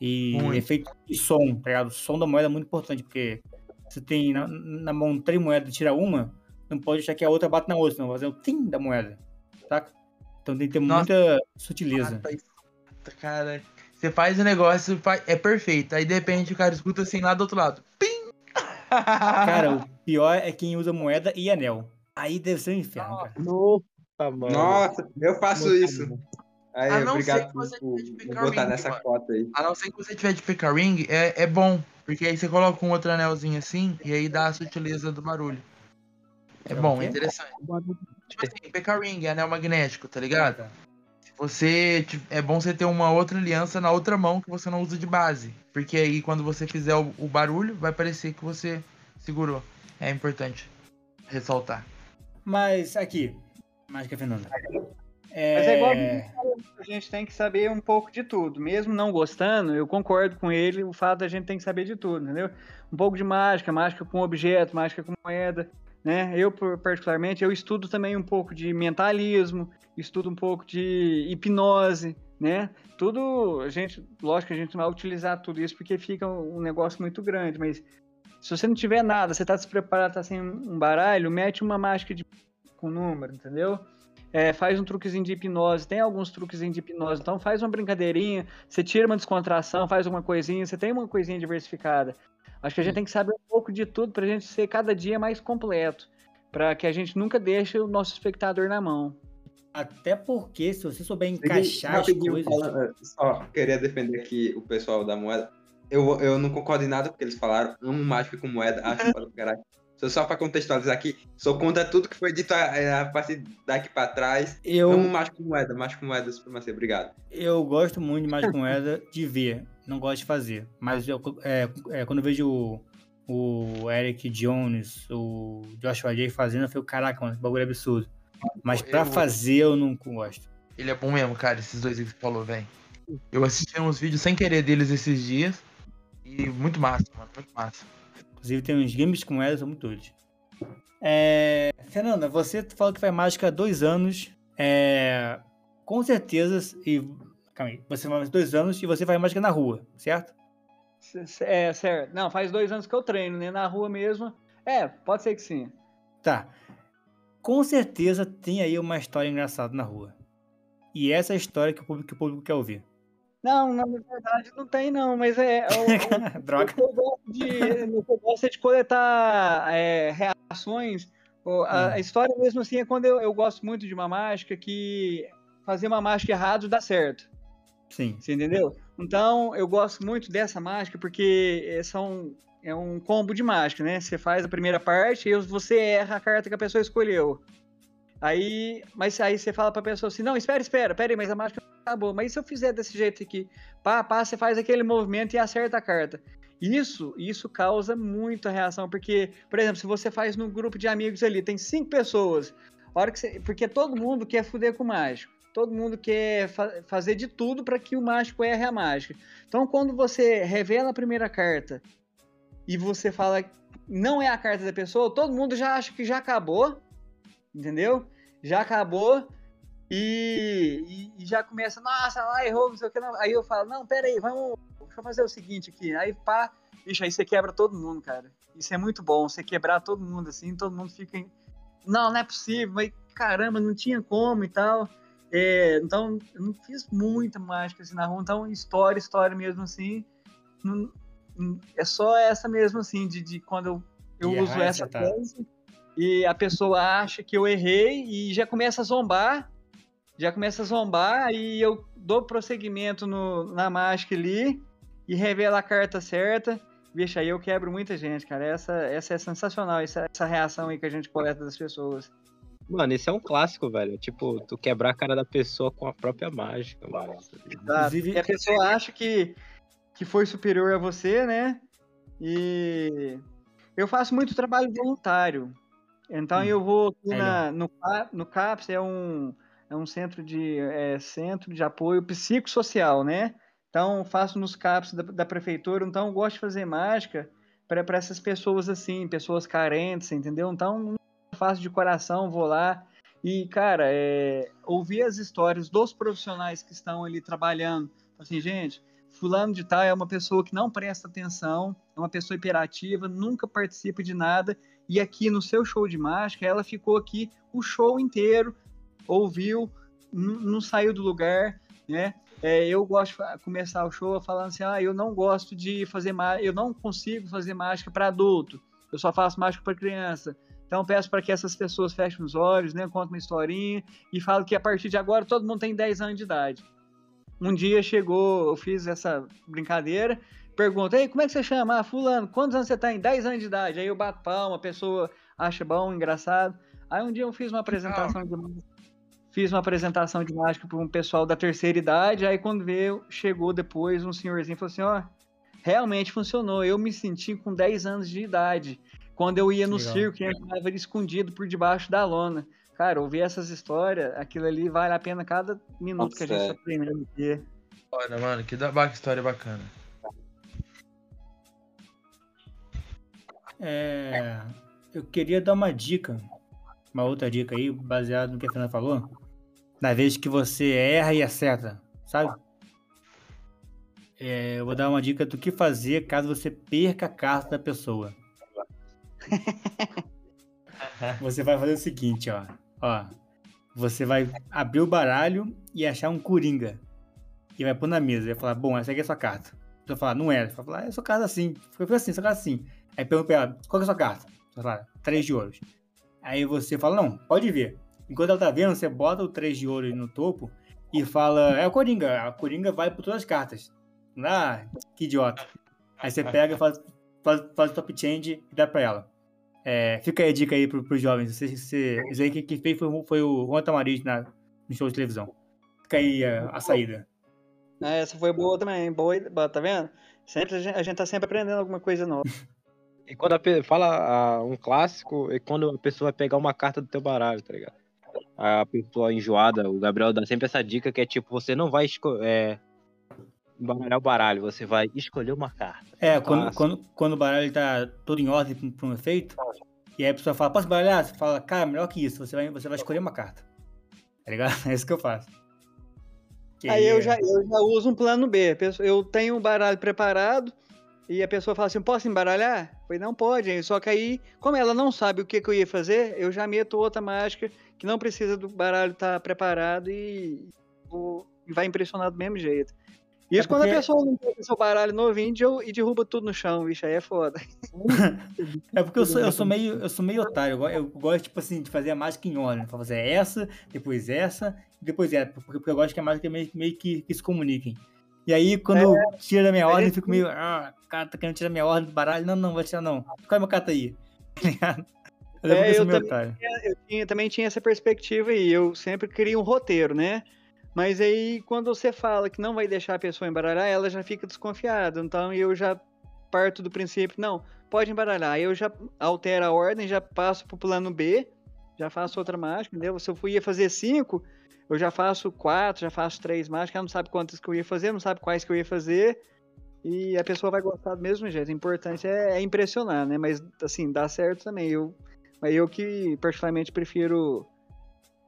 Speaker 1: E
Speaker 4: Muito.
Speaker 1: efeito de som, tá ligado? O som da moeda é muito importante, porque você tem na, na mão três moedas e tira uma, não pode deixar que a outra bata na outra, senão vai fazer o tim da moeda, saca? Então tem que ter
Speaker 4: Nossa.
Speaker 1: muita sutileza.
Speaker 4: Tá- Cara, você faz o negócio, é perfeito. Aí de repente o cara escuta assim lá do outro lado. Pim!
Speaker 1: Cara, o pior é quem usa moeda e anel. Aí deve ser um inferno, cara.
Speaker 5: Nossa, mano.
Speaker 3: Nossa, eu faço
Speaker 5: Muito
Speaker 3: isso. Aí,
Speaker 4: A não ser
Speaker 3: obrigado
Speaker 4: que
Speaker 3: por,
Speaker 4: você
Speaker 3: por-
Speaker 4: de
Speaker 3: por botar
Speaker 4: picarinho,
Speaker 3: nessa
Speaker 4: mano.
Speaker 3: cota aí.
Speaker 4: A não ser que você tiver de pica ring, é, é bom. Porque aí você coloca um outro anelzinho assim e aí dá a sutileza do barulho. É
Speaker 1: É
Speaker 4: bom, é interessante. Tipo assim, PK Ring, anel magnético, tá ligado? Você. É bom você ter uma outra aliança na outra mão que você não usa de base. Porque aí quando você fizer o, o barulho, vai parecer que você segurou. É importante ressaltar.
Speaker 1: Mas aqui, Mágica Fernanda.
Speaker 2: É... Mas é igual a gente tem que saber um pouco de tudo. Mesmo não gostando, eu concordo com ele, o fato da gente tem que saber de tudo, entendeu? Um pouco de mágica, mágica com objeto, mágica com moeda, né? Eu, particularmente, eu estudo também um pouco de mentalismo, estudo um pouco de hipnose, né? Tudo, a gente, lógico que a gente não vai utilizar tudo isso porque fica um negócio muito grande, mas se você não tiver nada, você tá despreparado, tá sem um baralho, mete uma mágica de com número, entendeu? É, faz um truquezinho de hipnose, tem alguns truquezinhos de hipnose, então faz uma brincadeirinha, você tira uma descontração, faz uma coisinha, você tem uma coisinha diversificada. Acho que a gente tem que saber um pouco de tudo para a gente ser cada dia mais completo, para que a gente nunca deixe o nosso espectador na mão.
Speaker 1: Até porque, se você souber encaixar as coisas... Falando,
Speaker 3: eh, só queria defender aqui o pessoal da moeda. Eu, eu não concordo em nada porque eles falaram, amo mágica com moeda, acho [LAUGHS] que caralho. Só para contextualizar aqui, sou contra tudo que foi dito a, eh, a partir daqui para trás. Eu amo mágica com moeda, mágica com moeda, supremacia, obrigado.
Speaker 1: Eu gosto muito de mágica com moeda de ver, não gosto de fazer. Mas eu, é, é, quando eu vejo o, o Eric Jones, o Joshua Jay fazendo, eu fico, caraca, mano, esse bagulho é absurdo. Mas pra eu... fazer eu não gosto.
Speaker 4: Ele é bom mesmo, cara, esses dois que você falou, velho. Eu assisti uns vídeos sem querer deles esses dias. E muito massa, mano, muito massa.
Speaker 1: Inclusive tem uns games com elas, são muito doidos. É... Fernanda, você falou que faz mágica há dois anos. É... Com certeza, e... Calma aí, você faz dois anos e você faz mágica na rua, certo?
Speaker 2: É, certo. Não, faz dois anos que eu treino, né? Na rua mesmo. É, pode ser que sim.
Speaker 1: Tá com certeza tem aí uma história engraçada na rua. E essa é a história que o público, que o público quer ouvir.
Speaker 2: Não, na verdade não tem não, mas é... é
Speaker 1: o, [LAUGHS] Droga.
Speaker 2: Eu gosto de, eu gosto de coletar é, reações. A, hum. a, história mesmo assim é quando eu, eu gosto muito de uma mágica que fazer uma mágica errado dá certo.
Speaker 1: Sim.
Speaker 2: Você entendeu? Então, eu gosto muito dessa mágica porque é, são é um combo de mágica, né? Você faz a primeira parte e você erra a carta que a pessoa escolheu. Aí, mas aí você fala pra pessoa assim, não, espera, espera, pera aí, mas a mágica acabou. Mas e se eu fizer desse jeito aqui? Pá, pá, você faz aquele movimento e acerta a carta. Isso, isso causa muita reação, porque, por exemplo, se você faz num grupo de amigos ali, tem cinco pessoas, hora que você, porque todo mundo quer fuder com o mágico. Todo mundo quer fa fazer de tudo para que o mágico erre a mágica. Então, quando você revela a primeira carta e você fala não é a carta da pessoa, todo mundo já acha que já acabou, entendeu? Já acabou e, e, já começa, nossa, lá errou, não sei o que. Não. Aí eu falo, não, pera aí, vamos, deixa eu fazer o seguinte aqui. Aí pá, bicho, aí você quebra todo mundo, cara. Isso é muito bom, você quebrar todo mundo assim, todo mundo fica. Em... Não, não é possível, mas caramba, não tinha como e tal. É, então, eu não fiz muita mágica assim na rua, então história, história mesmo assim. Não, é só essa mesmo, assim, de, de quando eu, eu uso essa tá. coisa e a pessoa acha que eu errei e já começa a zombar, já começa a zombar e eu dou prosseguimento no, na mágica ali e revela a carta certa. Vixe, aí eu quebro muita gente, cara. Essa, essa é sensacional, essa, essa reação aí que a gente coleta das pessoas.
Speaker 5: Mano, esse é um clássico, velho. Tipo, tu quebrar a cara da pessoa com a própria mágica, mano.
Speaker 2: Inclusive, e a pessoa acha que que foi superior a você, né? E eu faço muito trabalho voluntário. Então hum, eu vou na, no, no CAPS, é um, é um centro de, é, centro de apoio psicossocial, né? Então faço nos CAPS da, da prefeitura, então gosto de fazer mágica para essas pessoas assim, pessoas carentes, entendeu? Então faço de coração, vou lá. E, cara, é, ouvir as histórias dos profissionais que estão ali trabalhando. Assim, gente, fulano de tal é uma pessoa que não presta atenção, é uma pessoa hiperativa, nunca participa de nada, e aqui no seu show de mágica, ela ficou aqui o show inteiro, ouviu, não saiu do lugar, né? É, eu gosto de começar o show falando assim, ah, eu não gosto de fazer mágica, eu não consigo fazer mágica para adulto, eu só faço mágica para criança. Então peço para que essas pessoas fechem os olhos, né, contem uma historinha e falo que a partir de agora todo mundo tem 10 anos de idade. Um dia chegou, eu fiz essa brincadeira, perguntei, como é que você chama? Ah, fulano, quantos anos você tem? 10 anos de idade. Aí eu bato palma, a pessoa acha bom, engraçado. Aí um dia eu fiz uma apresentação de fiz uma apresentação de mágica para um pessoal da terceira idade, aí quando veio, chegou depois um senhorzinho e falou assim, ó, realmente funcionou, eu me senti com 10 anos de idade, quando eu ia no Legal. circo e entrava escondido por debaixo da lona. Cara, ouvir essas histórias, aquilo ali vale a pena cada minuto Nossa, que a gente está aprendendo aqui.
Speaker 4: Olha, mano, que história bacana.
Speaker 1: É, eu queria dar uma dica, uma outra dica aí, baseado no que a Fernanda falou. Na vez que você erra e acerta, sabe? É, eu vou dar uma dica do que fazer caso você perca a carta da pessoa. [LAUGHS] você vai fazer o seguinte, ó. Ó, você vai abrir o baralho e achar um coringa. E vai pôr na mesa. E vai falar, bom, essa aqui é a sua carta. Você vai falar, não é. Você vai falar, é sua carta assim. Foi assim, sua carta assim. Aí pergunta pra ela, qual é a sua carta? Você fala, três de ouros. Aí você fala, não, pode ver. Enquanto ela tá vendo, você bota o três de ouro no topo e fala, é o Coringa. A Coringa vai por todas as cartas. Ah, que idiota. Aí você pega, faz, faz, faz o top change e dá pra ela. É, fica aí a dica aí pro, pros jovens. Você, você, isso aí que, que fez foi, foi o Juan Tamariz na, no show de televisão. Fica aí a, a saída.
Speaker 2: É, essa foi boa também. Boa, tá vendo? Sempre, a, gente, a gente tá sempre aprendendo alguma coisa nova. [LAUGHS]
Speaker 5: E quando a, fala uh, um clássico, é quando a pessoa vai pegar uma carta do teu baralho, tá ligado? A pessoa enjoada, o Gabriel dá sempre essa dica que é tipo, você não vai é, embaralhar o baralho, você vai escolher uma carta.
Speaker 1: É, quando, quando, quando o baralho tá todo em ordem para um efeito, e aí a pessoa fala, posso baralhar? Você fala, cara, melhor que isso, você vai, você vai escolher uma carta. Tá ligado? [LAUGHS] É isso que eu faço.
Speaker 2: Que aí eu já, eu já uso um plano B. Eu tenho um baralho preparado e a pessoa fala assim, posso embaralhar? Eu falei, não pode. Só que aí, como ela não sabe o que, que eu ia fazer, eu já meto outra mágica que não precisa do baralho estar tá preparado e, e vai impressionar do mesmo jeito. Isso é quando porque... a pessoa não pega seu baralho novinho e derruba tudo no chão, bicho, aí é foda. [LAUGHS]
Speaker 1: é porque eu sou, eu sou meio, eu sou meio otário, eu, gosto, tipo assim, de fazer a mágica em ordem. Fazer essa, depois essa, depois essa, porque, porque eu gosto que a mágica meio, meio que, que se comuniquem. E aí, quando é, tira minha ordem, eu fico meio, ah, cara, tá querendo tirar minha ordem do baralho? Não, não, vai tirar não. Qual é minha carta aí? [LAUGHS]
Speaker 2: Tá é, eu, eu, também tinha, eu tinha, também tinha essa perspectiva aí, eu sempre queria um roteiro, né? Mas aí, quando você fala que não vai deixar a pessoa embaralhar, ela já fica desconfiada. Então, eu já parto do princípio, não, pode embaralhar. Aí eu já altero a ordem, já passo pro plano B, já faço outra mágica, entendeu? Se eu ia fazer cinco, eu já faço quatro, já faço três mágicas, ela não sabe quantas que eu ia fazer, não sabe quais que eu ia fazer, e a pessoa vai gostar do mesmo jeito. O importante é, é impressionar, né? Mas, assim, dá certo também. Eu, mas eu que, particularmente, prefiro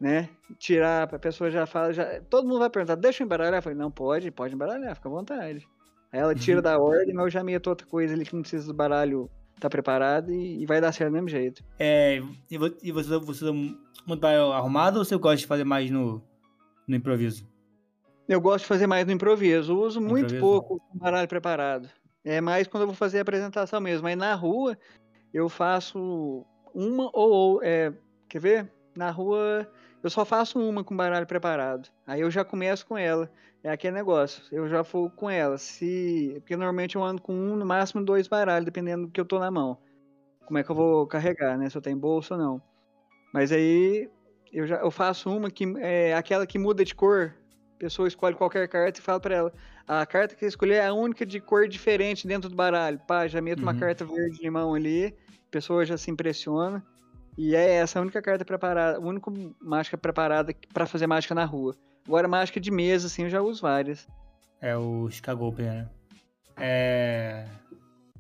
Speaker 2: né? Tirar, a pessoa já fala, já, todo mundo vai perguntar, deixa eu embaralhar? Eu falei, não, pode, pode embaralhar, fica à vontade. Aí ela tira uhum. da ordem, mas eu já meto outra coisa ali que não precisa do baralho tá preparado e, e vai dar certo do mesmo jeito.
Speaker 1: É, e, você, você, você muito baralho arrumado ou você gosta de fazer mais no, no improviso?
Speaker 2: Eu gosto de fazer mais no improviso, eu uso muito improviso. pouco o baralho preparado. É mais quando eu vou fazer a apresentação mesmo. Aí na rua eu faço uma ou, ou é, quer ver? Na rua eu só faço uma com baralho preparado. Aí eu já começo com ela. É aquele negócio. Eu já vou com ela. Se. Porque normalmente eu ando com um, no máximo dois baralhos, dependendo do que eu tô na mão. Como é que eu vou carregar, né? Se eu tenho bolsa ou não. Mas aí eu já eu faço uma que é aquela que muda de cor. A pessoa escolhe qualquer carta e fala para ela: a carta que escolher é a única de cor diferente dentro do baralho. Pá, já meto uhum. uma carta verde limão ali. A pessoa já se impressiona. E é essa a única carta preparada, a única mágica preparada para fazer mágica na rua. Agora, mágica de mesa, assim, eu já uso várias.
Speaker 1: É o Chicago Open, né? É...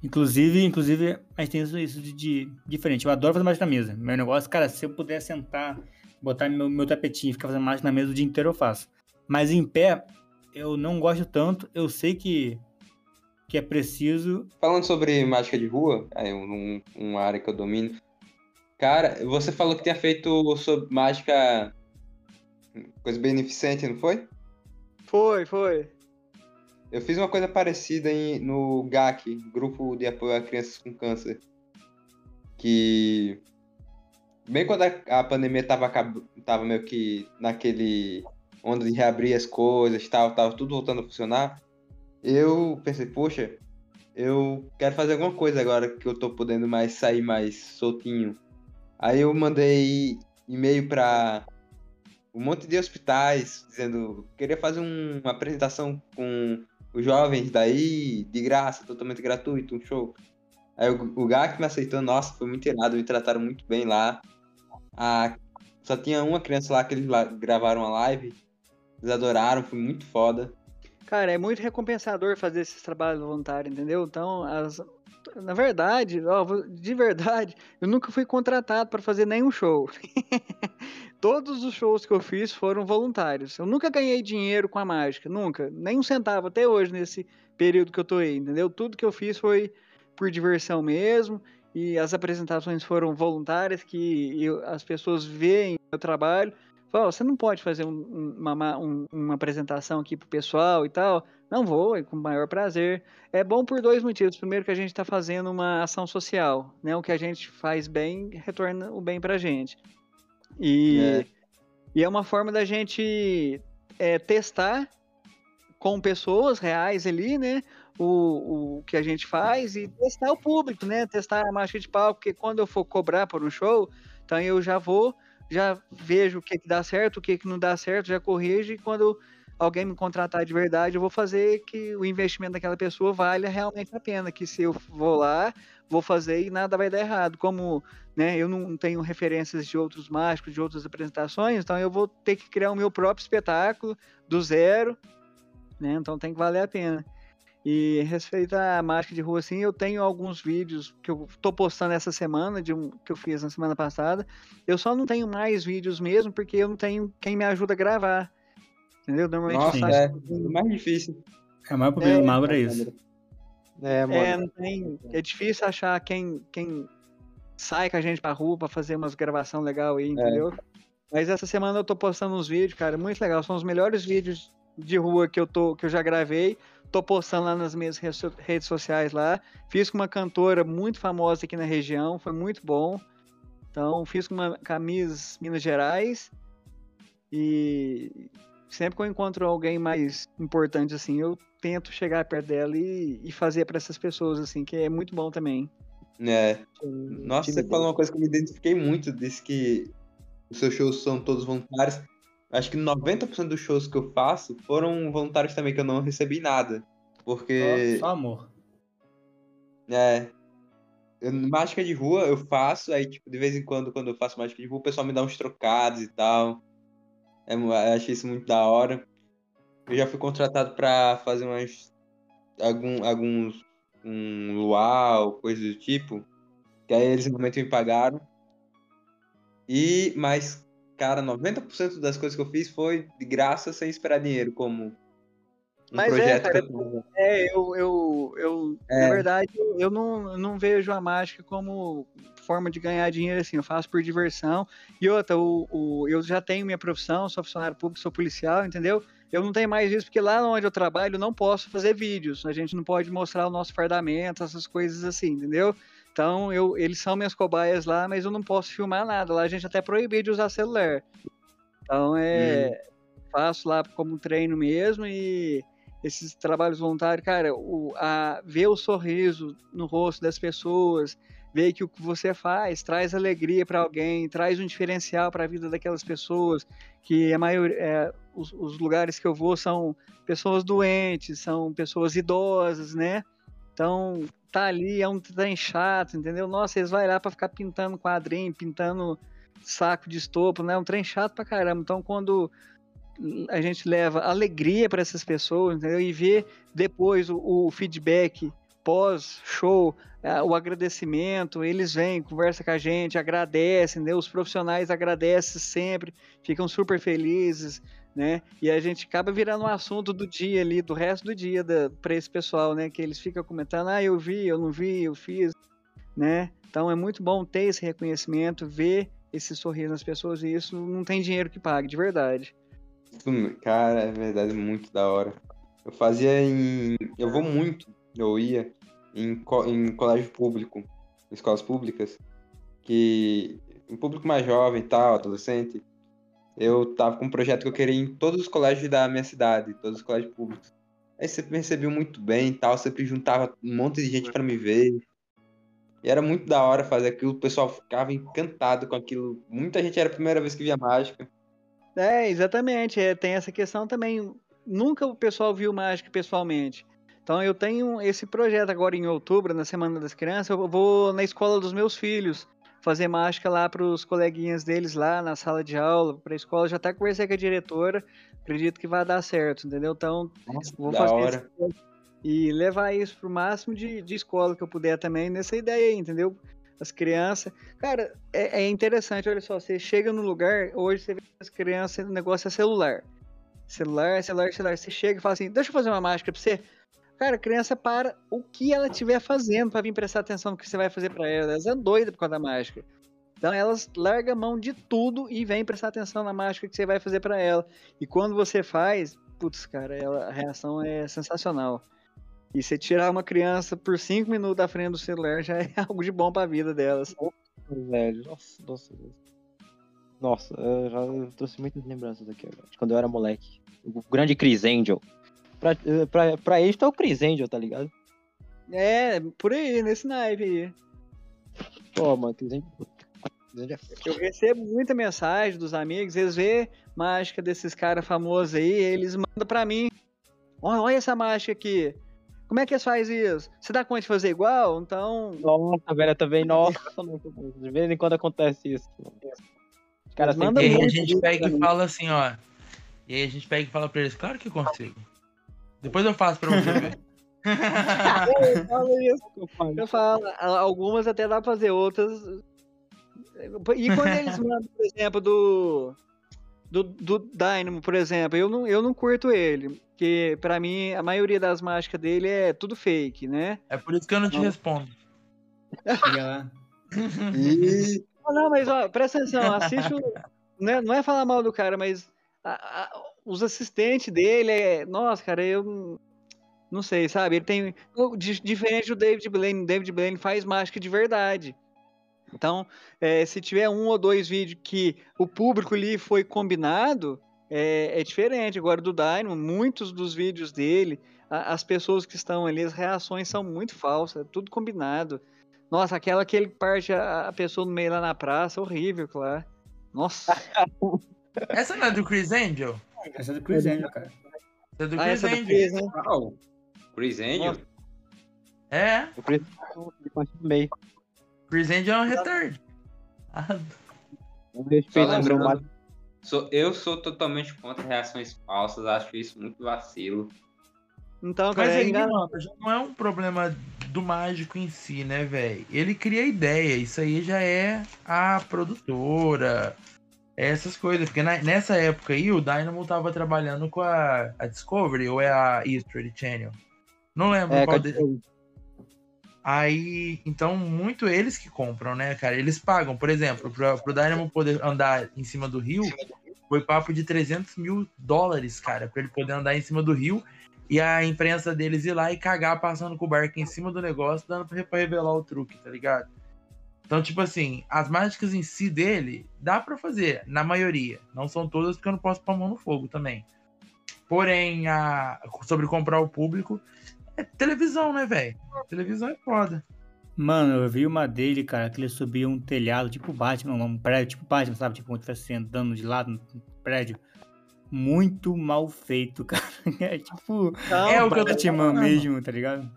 Speaker 1: Inclusive, inclusive, a gente tem isso, isso de, de, diferente. Eu adoro fazer mágica na mesa. Meu negócio, cara, se eu puder sentar, botar meu, meu tapetinho e ficar fazendo mágica na mesa o dia inteiro, eu faço. Mas em pé, eu não gosto tanto. Eu sei que, que é preciso.
Speaker 3: Falando sobre mágica de rua, é um, uma área que eu domino. Cara, você falou que tinha feito sobre mágica. coisa beneficente, não foi?
Speaker 2: Foi, foi.
Speaker 3: Eu fiz uma coisa parecida em, no GAC, Grupo de Apoio a Crianças com Câncer. Que. Bem quando a, a pandemia tava, tava meio que naquele. onde de reabrir as coisas tal, tava tudo voltando a funcionar. Eu pensei, poxa, eu quero fazer alguma coisa agora que eu tô podendo mais sair mais soltinho. Aí eu mandei e-mail para um monte de hospitais dizendo queria fazer um, uma apresentação com os jovens daí, de graça, totalmente gratuito, um show. Aí o, o GAC me aceitou, nossa, foi muito irado, me trataram muito bem lá. A, só tinha uma criança lá que eles gravaram a live, eles adoraram, foi muito foda.
Speaker 2: Cara, é muito recompensador fazer esses trabalhos voluntários, entendeu? Então, as, na verdade, ó, de verdade, eu nunca fui contratado para fazer nenhum show. [LAUGHS] Todos os shows que eu fiz foram voluntários. Eu nunca ganhei dinheiro com a mágica, nunca, nem um centavo até hoje nesse período que eu tô aí, entendeu? Tudo que eu fiz foi por diversão mesmo e as apresentações foram voluntárias que eu, as pessoas veem o trabalho. Falam, você não pode fazer um, uma, um, uma apresentação aqui pro pessoal e tal. Não vou, é com o maior prazer. É bom por dois motivos. Primeiro que a gente está fazendo uma ação social, né? O que a gente faz bem retorna o bem para a gente. E é. e é uma forma da gente é, testar com pessoas reais ali, né? O, o que a gente faz e testar o público, né? Testar a marcha de palco, porque quando eu for cobrar por um show, então eu já vou, já vejo o que, que dá certo, o que, que não dá certo, já corrijo e quando alguém me contratar de verdade, eu vou fazer que o investimento daquela pessoa valha realmente a pena. Que se eu vou lá, vou fazer e nada vai dar errado. Como né, eu não tenho referências de outros mágicos, de outras apresentações, então eu vou ter que criar o meu próprio espetáculo do zero. Né, então tem que valer a pena. E respeito à mágica de rua, assim, eu tenho alguns vídeos que eu tô postando essa semana, de um que eu fiz na semana passada. Eu só não tenho mais vídeos mesmo, porque eu não tenho quem me ajuda a gravar. Entendeu? Normalmente
Speaker 3: Nossa,
Speaker 2: eu faço...
Speaker 3: é mais difícil.
Speaker 1: É o maior problema
Speaker 2: É,
Speaker 1: do magro é isso.
Speaker 5: É, mano.
Speaker 2: É, não tem, é difícil achar quem, quem sai com a gente pra rua pra fazer umas gravação legal aí, entendeu? Mas essa semana eu tô postando uns vídeos, cara, muito legal. São os melhores vídeos de rua que eu, tô, que eu já gravei. Tô postando lá nas minhas redes so- redes sociais lá. Fiz com uma cantora muito famosa aqui na região, foi muito bom. Então, fiz com uma camisa Minas Gerais. E sempre que eu encontro alguém mais importante assim, eu tento chegar perto dela e, e fazer para essas pessoas assim, que é muito bom também.
Speaker 3: É. Nossa, você falou uma coisa que eu me identifiquei muito, disse que os seus shows são todos voluntários. Acho que 90% dos shows que eu faço foram voluntários também, que eu não recebi nada. Porque,
Speaker 1: Só amor.
Speaker 3: é, eu- mágica de rua eu faço, aí, tipo, de vez em quando, quando eu faço mágica de rua, o pessoal me dá uns trocados e tal. É, eu achei isso muito da hora. Eu já fui contratado pra fazer umas, algum, alguns, um luau, coisa do tipo, que aí eles normalmente me pagaram. E, mas, cara, 90% das coisas que eu fiz foi de graça, sem esperar dinheiro, como um
Speaker 2: Mas é, cara,
Speaker 3: eu
Speaker 2: É, eu, eu, eu
Speaker 3: É.
Speaker 2: na verdade, eu- não, não vejo a mágica como forma de ganhar dinheiro assim, eu faço por diversão. E outra, o, o, eu já tenho minha profissão, sou funcionário público, sou policial, entendeu? Eu não tenho mais isso, porque lá onde eu trabalho eu não posso fazer vídeos, a gente não pode mostrar o nosso fardamento, essas coisas assim, entendeu? Então, eu, eles são minhas cobaias lá, mas eu não posso filmar nada. Lá a gente até proíbe de usar celular. Então, é, faço lá como treino mesmo e esses trabalhos voluntários, cara, o, a, ver o sorriso no rosto das pessoas, ver que o que você faz traz alegria para alguém, traz um diferencial para a vida daquelas pessoas, que a maioria, é, os, os lugares que eu vou são pessoas doentes, são pessoas idosas, né? Então, tá ali, é um trem chato, entendeu? Nossa, eles vão lá para ficar pintando quadrinho, pintando saco de estopo, né? É um trem chato pra caramba. Então, quando a gente leva alegria para essas pessoas, entendeu? E ver depois o, o feedback pós-show, eh, o agradecimento, eles vêm, conversam com a gente, agradecem, né? Os profissionais agradecem sempre, ficam super felizes, né? E a gente acaba virando um assunto do dia ali, do resto do dia para esse pessoal, né? Que eles ficam comentando, ah, eu vi, eu não vi, eu fiz, né? Então é muito bom ter esse reconhecimento, ver esse sorriso nas pessoas e isso não tem dinheiro que pague, de verdade.
Speaker 3: Cara, é verdade, muito da hora. Eu fazia em. Eu vou muito, eu ia em, co- em colégio público, escolas públicas, que. Um público mais jovem e tal, adolescente. Eu tava com um projeto que eu queria em todos os colégios da minha cidade, todos os colégios públicos. Aí sempre recebeu muito bem e tal, sempre juntava um monte de gente pra me ver. E era muito da hora fazer aquilo, o pessoal ficava encantado com aquilo. Muita gente era a primeira vez que via mágica.
Speaker 2: É, exatamente. É, tem essa questão também. Nunca o pessoal viu mágica pessoalmente. Então eu tenho esse projeto agora em outubro, na Semana das Crianças. Eu vou na escola dos meus filhos fazer mágica lá para os coleguinhas deles lá na sala de aula, para a escola. Já até conversei com a diretora. Acredito que vai dar certo, entendeu? Então
Speaker 3: Nossa,
Speaker 2: vou fazer
Speaker 3: hora.
Speaker 2: esse- e levar isso pro máximo de, de escola que eu puder também nessa ideia aí, entendeu? As crianças. Cara, é, é interessante, olha só, você chega no lugar, hoje você vê as crianças, o negócio é celular. Celular, celular, celular. Você chega e fala assim, deixa eu fazer uma mágica pra você. Cara, a criança para o que ela estiver fazendo pra vir prestar atenção no que você vai fazer pra ela. Elas é doida por causa da mágica. Então elas largam a mão de tudo e vêm prestar atenção na mágica que você vai fazer pra ela. E quando você faz, putz, cara, ela- a reação é sensacional. E você tirar uma criança por cinco minutos da frente do celular já [LAUGHS] é algo de bom pra vida delas.
Speaker 5: Velho, nossa, nossa. Nossa, eu já trouxe muitas lembranças aqui agora. de Quando eu era moleque. O grande Chris Angel. Pra, eh, pra, pra eles, é o Chris Angel, tá ligado?
Speaker 2: É, por aí, nesse naipe aí.
Speaker 5: Pô, mano, Chris Angel. É.
Speaker 2: Eu recebo muita mensagem dos amigos, eles vê mágica desses caras famosos aí, eles mandam pra mim. Olha, olha essa mágica aqui. Como é que eles fazem isso? Você dá conta de fazer igual? Então.
Speaker 5: Nossa, velho, eu também. Nossa, bom. de vez em quando acontece isso. mano. Os caras
Speaker 2: Manda
Speaker 4: E aí a gente pega e fala assim, ó. E aí a gente pega e fala pra eles, claro que eu consigo. Depois eu faço pra você ver. [LAUGHS]
Speaker 2: Eu falo isso. Eu falo, algumas até dá pra fazer, outras. E quando eles mandam, por exemplo, do. Do, do Dynamo, por exemplo, eu não, eu não curto ele. Porque, pra mim, a maioria das mágicas dele é tudo fake, né?
Speaker 4: É por isso que eu não te
Speaker 2: Não.
Speaker 4: respondo.
Speaker 2: Não, [LAUGHS] não, mas ó, presta atenção, assiste o. Não é, não é falar mal do cara, mas a- a- os assistentes dele é. Nossa, cara, eu não- sei, sabe? Ele tem. Diferente do David Blaine, o David Blaine faz mágica de verdade. Então, é, se tiver um ou dois vídeos que o público ali foi combinado, é, é diferente. Agora, do Dynamo, muitos dos vídeos dele, a- as pessoas que estão ali, as reações são muito falsas, é tudo combinado. Nossa, aquela que ele parte a, a pessoa no meio lá na praça, horrível, claro. Nossa. [LAUGHS]
Speaker 4: Essa não é do Chris Angel?
Speaker 1: Essa é do Chris Angel, cara.
Speaker 4: Essa é do
Speaker 2: Ah,
Speaker 4: Chris
Speaker 2: essa do
Speaker 4: Angel.
Speaker 2: Chris, né?
Speaker 3: Uau. Chris Angel?
Speaker 2: Nossa.
Speaker 4: É,
Speaker 5: de parte do meio.
Speaker 4: Chris Angel é um retard. Ah,
Speaker 3: Só
Speaker 5: o
Speaker 3: lembrando, sou, eu sou totalmente contra reações falsas, acho isso muito vacilo.
Speaker 2: Então, cara,
Speaker 4: Mas
Speaker 2: é
Speaker 4: aí,
Speaker 2: engano.
Speaker 4: mano, já não é um problema do mágico em si, né, velho? Ele cria ideia, isso aí já é a produtora, é essas coisas. Porque na- nessa época aí, o Dynamo tava trabalhando com a, a Discovery ou é a History Channel? Não lembro
Speaker 5: É,
Speaker 4: qual de... Aí, então, muito eles que compram, né, cara? Eles pagam, por exemplo, pra, pro Dynamo poder andar em cima do rio, foi papo de 300 mil dólares, cara, pra ele poder andar em cima do rio e a imprensa deles ir lá e cagar passando com o barco em cima do negócio, dando pra revelar o truque, tá ligado? Então, tipo assim, as mágicas em si dele, dá pra fazer, na maioria. Não são todas, porque eu não posso pôr a mão no fogo também. Porém, a... sobre comprar o público, é televisão, né, velho? Televisão é foda.
Speaker 1: Mano, eu vi uma dele, cara, que ele subia um telhado, tipo Batman, um prédio, tipo Batman, sabe? Tipo, se estivesse andando de lado no prédio. Muito mal feito, [LAUGHS] cara. É tipo
Speaker 2: Não,
Speaker 4: É o que eu tô falando.
Speaker 1: mesmo, tá ligado?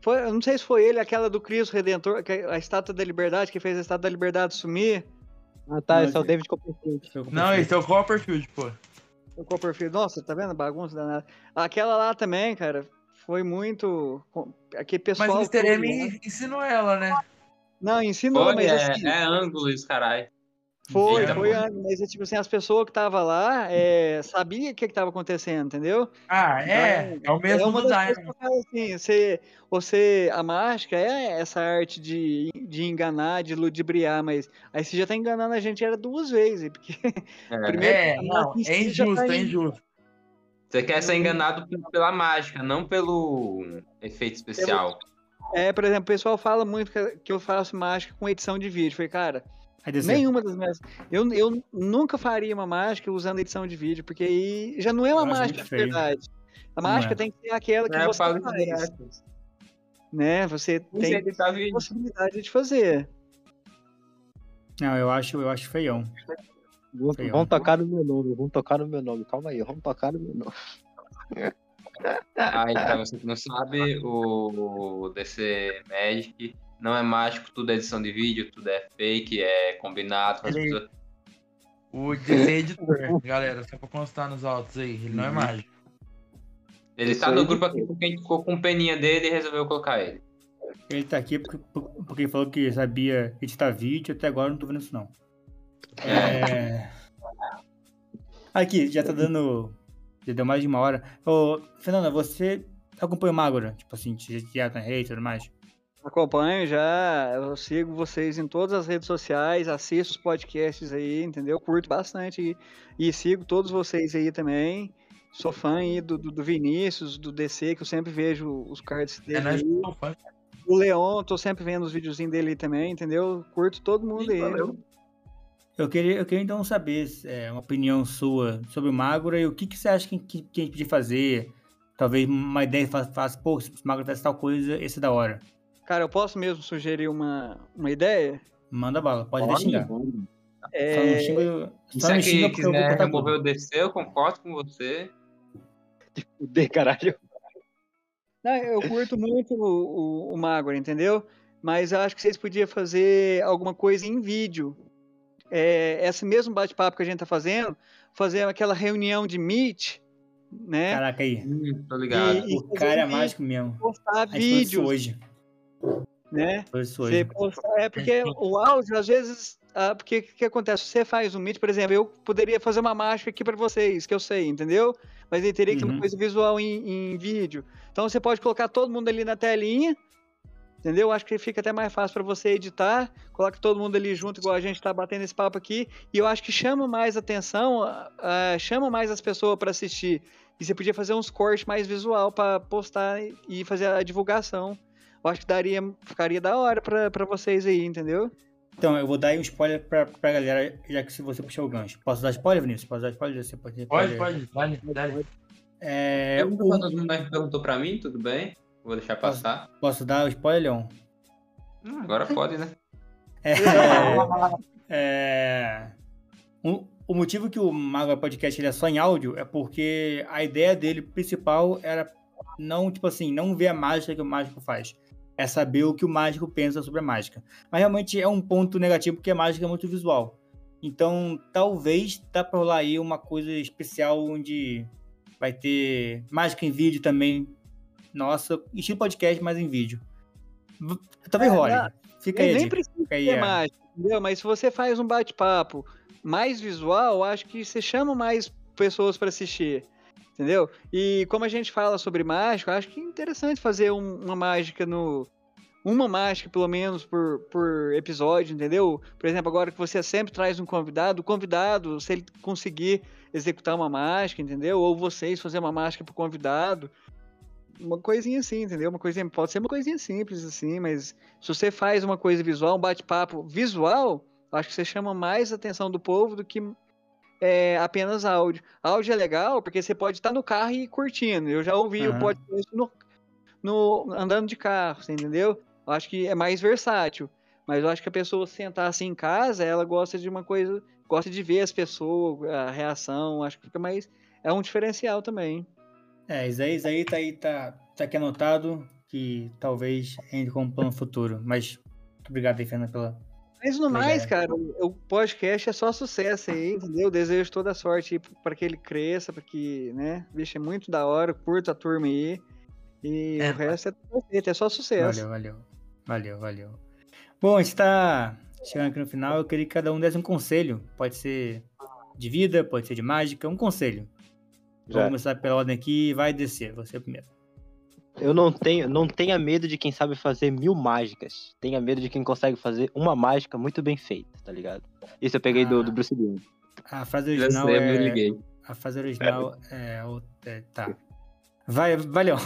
Speaker 2: Foi, eu não sei se foi ele, aquela do Cristo Redentor, que a Estátua da Liberdade, que fez a Estátua da Liberdade sumir.
Speaker 5: Ah, tá,
Speaker 1: Não,
Speaker 5: esse é o David Copperfield.
Speaker 4: Não, esse é o Copperfield, pô.
Speaker 2: O Copperfield. Nossa, tá vendo? Bagunça danada. Aquela lá também, cara, foi muito. Aquele
Speaker 4: Mas
Speaker 2: pessoal.
Speaker 4: o Mr. M
Speaker 2: né?
Speaker 4: ensinou ela, né?
Speaker 2: Não, ensinou,
Speaker 3: Foi,
Speaker 2: mas
Speaker 3: é,
Speaker 2: assim.
Speaker 3: é ângulos, caralho.
Speaker 2: Foi, foi, mas tipo assim, as pessoas que estavam lá é, sabia o que estava acontecendo, entendeu?
Speaker 4: Ah, é. É o mesmo
Speaker 2: é uma das que
Speaker 4: Dynamo.
Speaker 2: eu falo assim, você, você, a mágica é essa arte de, de enganar, de ludibriar, mas aí você já tá enganando a gente era duas vezes, [LAUGHS] porque
Speaker 3: É.
Speaker 2: Primeiro-
Speaker 4: É, não, é injusto,
Speaker 2: tá
Speaker 4: é injusto.
Speaker 3: Você quer ser enganado p- pela mágica, não pelo efeito especial.
Speaker 2: é, por exemplo, o pessoal fala muito que, eu faço mágica com edição de vídeo. Falei, cara, nenhuma das minhas. Eu, eu nunca faria uma mágica usando edição de vídeo, porque aí já não é uma mágica de verdade. A
Speaker 1: Não
Speaker 2: mágica
Speaker 1: é.
Speaker 2: tem que ser aquela que
Speaker 3: É, eu
Speaker 2: você faz.
Speaker 3: direto.
Speaker 2: né? Você tem
Speaker 3: editar vídeo.
Speaker 2: possibilidade de fazer.
Speaker 1: Não, eu acho, eu acho feião.
Speaker 5: Vão,
Speaker 1: Feio.
Speaker 5: vão tocar no meu nome, vão tocar no meu nome. Calma aí, vamos tocar no meu nome.
Speaker 3: Aí, pra você não sabe, o DC Magic não é mágico, tudo é edição de vídeo, tudo é fake, é combinado. As
Speaker 4: Ele-
Speaker 3: pessoas...
Speaker 4: O DC editor, galera, só pra constar nos autos aí, ele não é
Speaker 3: Uhum.
Speaker 4: mágico.
Speaker 3: Ele
Speaker 5: Isso
Speaker 3: tá no grupo aqui porque a gente ficou com peninha dele e resolveu colocar ele.
Speaker 1: Ele tá aqui porque, porque ele falou que sabia editar vídeo, até agora eu não tô vendo isso não. É... Aqui, já tá dando. Já deu mais de uma hora. Ô, Fernanda, você acompanha o Magora? Tipo assim, já tá na rede e tudo mais?
Speaker 2: Acompanho já, eu sigo vocês em todas as redes sociais, assisto os podcasts aí, entendeu? Curto bastante e, e sigo todos vocês aí também. Sou fã aí do, do, do Vinícius, do DC, que eu sempre vejo os cards dele.
Speaker 4: É nós
Speaker 2: aí.
Speaker 4: que somos fãs.
Speaker 2: O Leon, tô sempre vendo os videozinhos dele aí também, entendeu? Curto todo mundo aí.
Speaker 1: Eu queria, eu queria então saber é, uma opinião sua sobre o Magora e o que, que você acha que, que, que a gente podia fazer. Talvez uma ideia faz, faz pô, se o Magora faz tal coisa, esse é da hora.
Speaker 2: Cara, eu posso mesmo sugerir uma, uma ideia?
Speaker 1: Manda bala, pode até xingar. Só não
Speaker 2: É,
Speaker 1: xinga, eu- só
Speaker 3: se é
Speaker 1: xinga
Speaker 3: que
Speaker 1: porque eu vou
Speaker 3: quiser
Speaker 1: cortar
Speaker 3: remover
Speaker 1: tudo.
Speaker 3: o DC, eu concordo com você.
Speaker 5: De caralho.
Speaker 2: Não, eu curto muito o, o, o Magor, entendeu? Mas eu acho que vocês podiam fazer alguma coisa em vídeo. É, esse mesmo bate-papo que a gente tá fazendo, fazer aquela reunião de Meet, né?
Speaker 1: Caraca aí.
Speaker 3: Hum, tô ligado.
Speaker 2: E-
Speaker 1: O cara é mágico mesmo.
Speaker 2: postar vídeos,
Speaker 1: hoje.
Speaker 2: Né? Você é porque o áudio, às vezes, ah, porque o que acontece? Você faz um Meet, por exemplo, eu poderia fazer uma mágica aqui para vocês, que eu sei, entendeu? Mas aí teria que
Speaker 1: Uhum.
Speaker 2: uma coisa visual em, em vídeo. Então você pode colocar todo mundo ali na telinha, entendeu? Acho que fica até mais fácil para você editar. Coloca todo mundo ali junto, igual a gente tá batendo esse papo aqui. E eu acho que chama mais atenção, ah, chama mais as pessoas para assistir. E você podia fazer uns cortes mais visual para postar e fazer a divulgação. Eu acho que daria, ficaria da hora pra, pra vocês aí, entendeu?
Speaker 1: Então, eu vou dar aí um spoiler pra, pra galera, já que se você puxou o gancho. Posso dar spoiler, Vinícius? Posso dar spoiler? Você pode,
Speaker 4: Pode, pode, dale.
Speaker 1: É,
Speaker 3: É,
Speaker 1: o-
Speaker 3: Todo mundo perguntou pra mim, tudo bem. Vou deixar passar.
Speaker 1: posso dar o spoiler, Leon?
Speaker 3: Hum, agora pode, né?
Speaker 1: É, [LAUGHS] é, o, o motivo que o Mago Podcast ele é só em áudio é porque a ideia dele principal era não, tipo assim, não ver a mágica que o mágico faz. É saber o que o mágico pensa sobre a mágica. Mas realmente é um ponto negativo porque a mágica é muito visual. Então, talvez dá pra rolar aí uma coisa especial onde vai ter mágica em vídeo também. Nossa, estilo podcast, mas em vídeo. Talvez
Speaker 2: É,
Speaker 1: role.
Speaker 2: não,
Speaker 1: Fica aí,
Speaker 2: nem precisa
Speaker 1: Fica aí,
Speaker 2: ter
Speaker 1: é.
Speaker 2: mágica, entendeu? Mas se você faz um bate-papo mais visual, acho que você chama mais pessoas pra assistir, entendeu? E como a gente fala sobre mágica, acho que é interessante fazer um- uma mágica no. Uma mágica, pelo menos, por, por episódio, entendeu? Por exemplo, agora que você sempre traz um convidado, o convidado, se ele conseguir executar uma mágica, entendeu? Ou vocês fazer uma mágica pro convidado. Uma coisinha assim, entendeu? Uma coisinha, pode ser uma coisinha simples assim, mas se você faz uma coisa visual, um bate-papo visual, acho que você chama mais atenção do povo do que é, apenas áudio. Áudio é legal porque você pode estar no carro e curtindo. Eu já ouvi o
Speaker 1: Aham.
Speaker 2: podcast no, no- andando de carro, você entendeu? Eu acho que é mais versátil. Mas eu acho que a pessoa sentar assim em casa, ela gosta de uma coisa, gosta de ver as pessoas, a reação, acho que fica mais. É um diferencial também.
Speaker 1: É, isso aí, isso aí tá aí, tá, tá aqui anotado, que talvez entre como plano futuro. Mas muito obrigado aí, Fernanda, pela.
Speaker 2: Mas no mais,
Speaker 1: é.
Speaker 2: cara, o, podcast é só sucesso aí, entendeu? Desejo toda a sorte para que ele cresça, para que, né? Vixe, é muito da hora, curta a turma aí. E
Speaker 4: É,
Speaker 2: o resto é perfeito, é só sucesso.
Speaker 1: Valeu, valeu. Valeu, valeu. Bom, a gente tá chegando aqui no final. Eu queria que cada um desse um conselho. Pode ser de vida, pode ser de mágica, um conselho. Vou
Speaker 5: Já.
Speaker 1: começar pela ordem aqui e vai descer. Você primeiro.
Speaker 5: Eu não tenho, não tenha medo de quem sabe fazer mil mágicas. Tenha medo de quem consegue fazer uma mágica muito bem feita, tá ligado? Isso eu peguei do,
Speaker 1: Ah.
Speaker 5: do Bruce Lee.
Speaker 1: A frase original
Speaker 3: sei, eu
Speaker 1: é.
Speaker 3: liguei.
Speaker 1: A frase original é, o- é. Tá. Vai, valeu.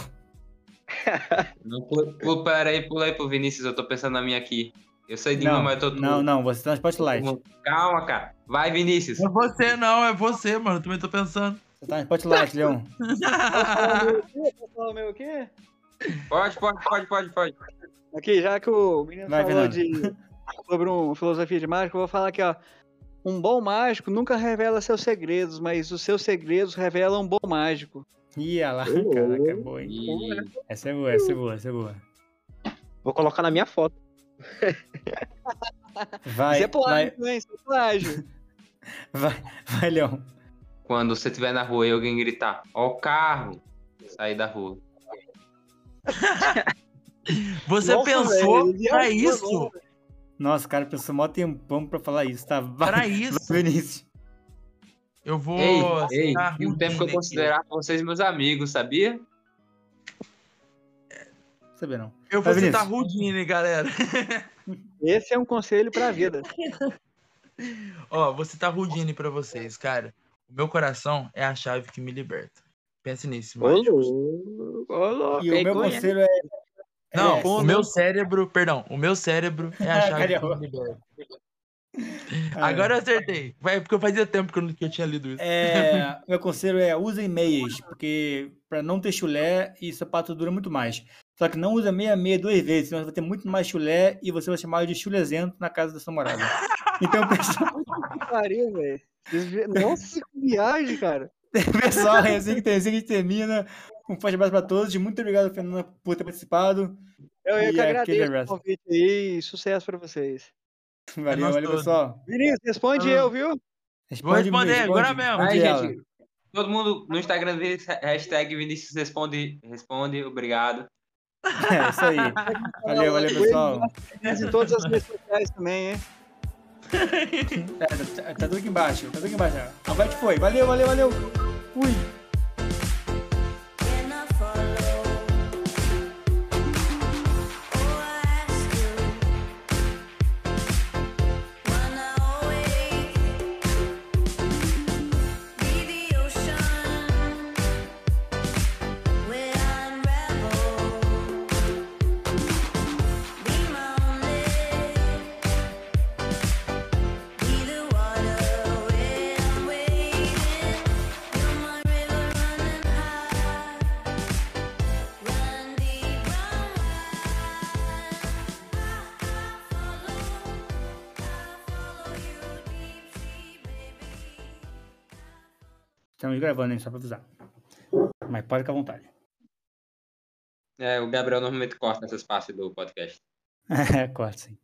Speaker 1: [LAUGHS]
Speaker 3: Aí, pula aí pro Vinícius, eu tô pensando na minha aqui. Eu sei de
Speaker 1: Não,
Speaker 3: uma, mas eu tô.
Speaker 1: não, não, você tá no spotlight.
Speaker 3: Calma, cara. Vai, Vinícius.
Speaker 4: É você não, é você, mano. Eu também tô pensando.
Speaker 1: Você tá no spotlight, Leon.
Speaker 2: Posso falar o meu quê? Posso falar o meu quê?
Speaker 6: Pode, pode, pode, pode, pode.
Speaker 2: Aqui, já que o menino
Speaker 1: Vai,
Speaker 2: falou
Speaker 1: Fernando.
Speaker 2: de, sobre um filosofia de mágica, eu vou falar aqui, ó. Um bom mágico nunca revela seus segredos, mas os seus segredos revelam um bom mágico.
Speaker 1: Ih, olha lá, caraca, é boa, hein?
Speaker 6: E...
Speaker 1: Essa é boa, essa é boa, essa é boa.
Speaker 5: Vou colocar na minha foto.
Speaker 1: Vai,
Speaker 2: Isso é
Speaker 1: vai,
Speaker 2: plágio, hein? Isso é plágio. [LAUGHS]
Speaker 1: vai, vai, Leão.
Speaker 6: Quando você estiver na rua e alguém gritar, ó o carro, sair da rua. [LAUGHS]
Speaker 4: Você
Speaker 2: Nossa,
Speaker 4: pensou
Speaker 2: velho,
Speaker 4: pra isso?
Speaker 2: bom,
Speaker 1: Nossa, cara, pensou mó tempão pra falar isso, tá? Vai,
Speaker 4: Pra
Speaker 1: vai,
Speaker 4: isso.
Speaker 1: Vinícius.
Speaker 4: Eu vou.
Speaker 6: Ei, ei, e um tempo que eu
Speaker 4: Houdini aqui.
Speaker 6: considerava vocês meus amigos, sabia?
Speaker 1: Saber não.
Speaker 4: Eu vou
Speaker 1: Vai,
Speaker 4: citar. Houdini, galera. [LAUGHS]
Speaker 2: Esse é um conselho pra vida. [LAUGHS]
Speaker 4: Ó, vou citar Houdini pra vocês, cara. O meu coração é a chave que me liberta. Pense nisso,
Speaker 5: louco,
Speaker 1: E o meu conselho é.
Speaker 4: Não,
Speaker 1: é,
Speaker 4: o meu cérebro, perdão, o meu cérebro é a [LAUGHS] chave que me liberta.
Speaker 1: Ah, [LAUGHS]
Speaker 4: Agora eu acertei. Vai, porque eu fazia tempo que eu, não- que eu tinha lido isso.
Speaker 1: É, [LAUGHS] meu conselho é usem meias, porque pra não ter chulé e sapato dura muito mais. Só que não usa meia meia duas vezes, senão você vai ter muito mais chulé e você vai chamar de chulezento na casa da sua namorada. Então, pessoal,
Speaker 2: Que pariu, velho. Nossa, que viagem, cara. [LAUGHS]
Speaker 1: pessoal, é assim que, tem, é assim que a gente termina. Um forte abraço pra todos. Muito obrigado, Fernanda, por ter participado.
Speaker 2: Eu, eu
Speaker 1: E
Speaker 2: que
Speaker 1: aquele
Speaker 2: agradeço o
Speaker 1: abraço.
Speaker 2: convite aí e sucesso pra vocês.
Speaker 1: Valeu,
Speaker 4: nós
Speaker 1: valeu,
Speaker 4: todos.
Speaker 1: pessoal.
Speaker 2: Vinícius, responde
Speaker 4: Ah.
Speaker 2: eu, viu?
Speaker 4: Vou
Speaker 1: Responde,
Speaker 4: responder
Speaker 1: responde,
Speaker 4: agora mesmo.
Speaker 6: Aí, gente, todo mundo no Instagram hashtag Vinícius responde, responde, obrigado. [LAUGHS]
Speaker 1: É isso aí. [LAUGHS] Valeu, valeu, pessoal.
Speaker 2: Em todas as redes sociais também, hein? [LAUGHS]
Speaker 1: É, tá, tá tudo aqui embaixo. Tá tudo aqui embaixo. A Beth foi. Valeu, valeu, valeu. Fui. Gravando, hein? Só pra avisar. Mas pode ficar à vontade.
Speaker 6: É, o Gabriel normalmente corta essas partes do podcast. [LAUGHS]
Speaker 1: É, corta sim.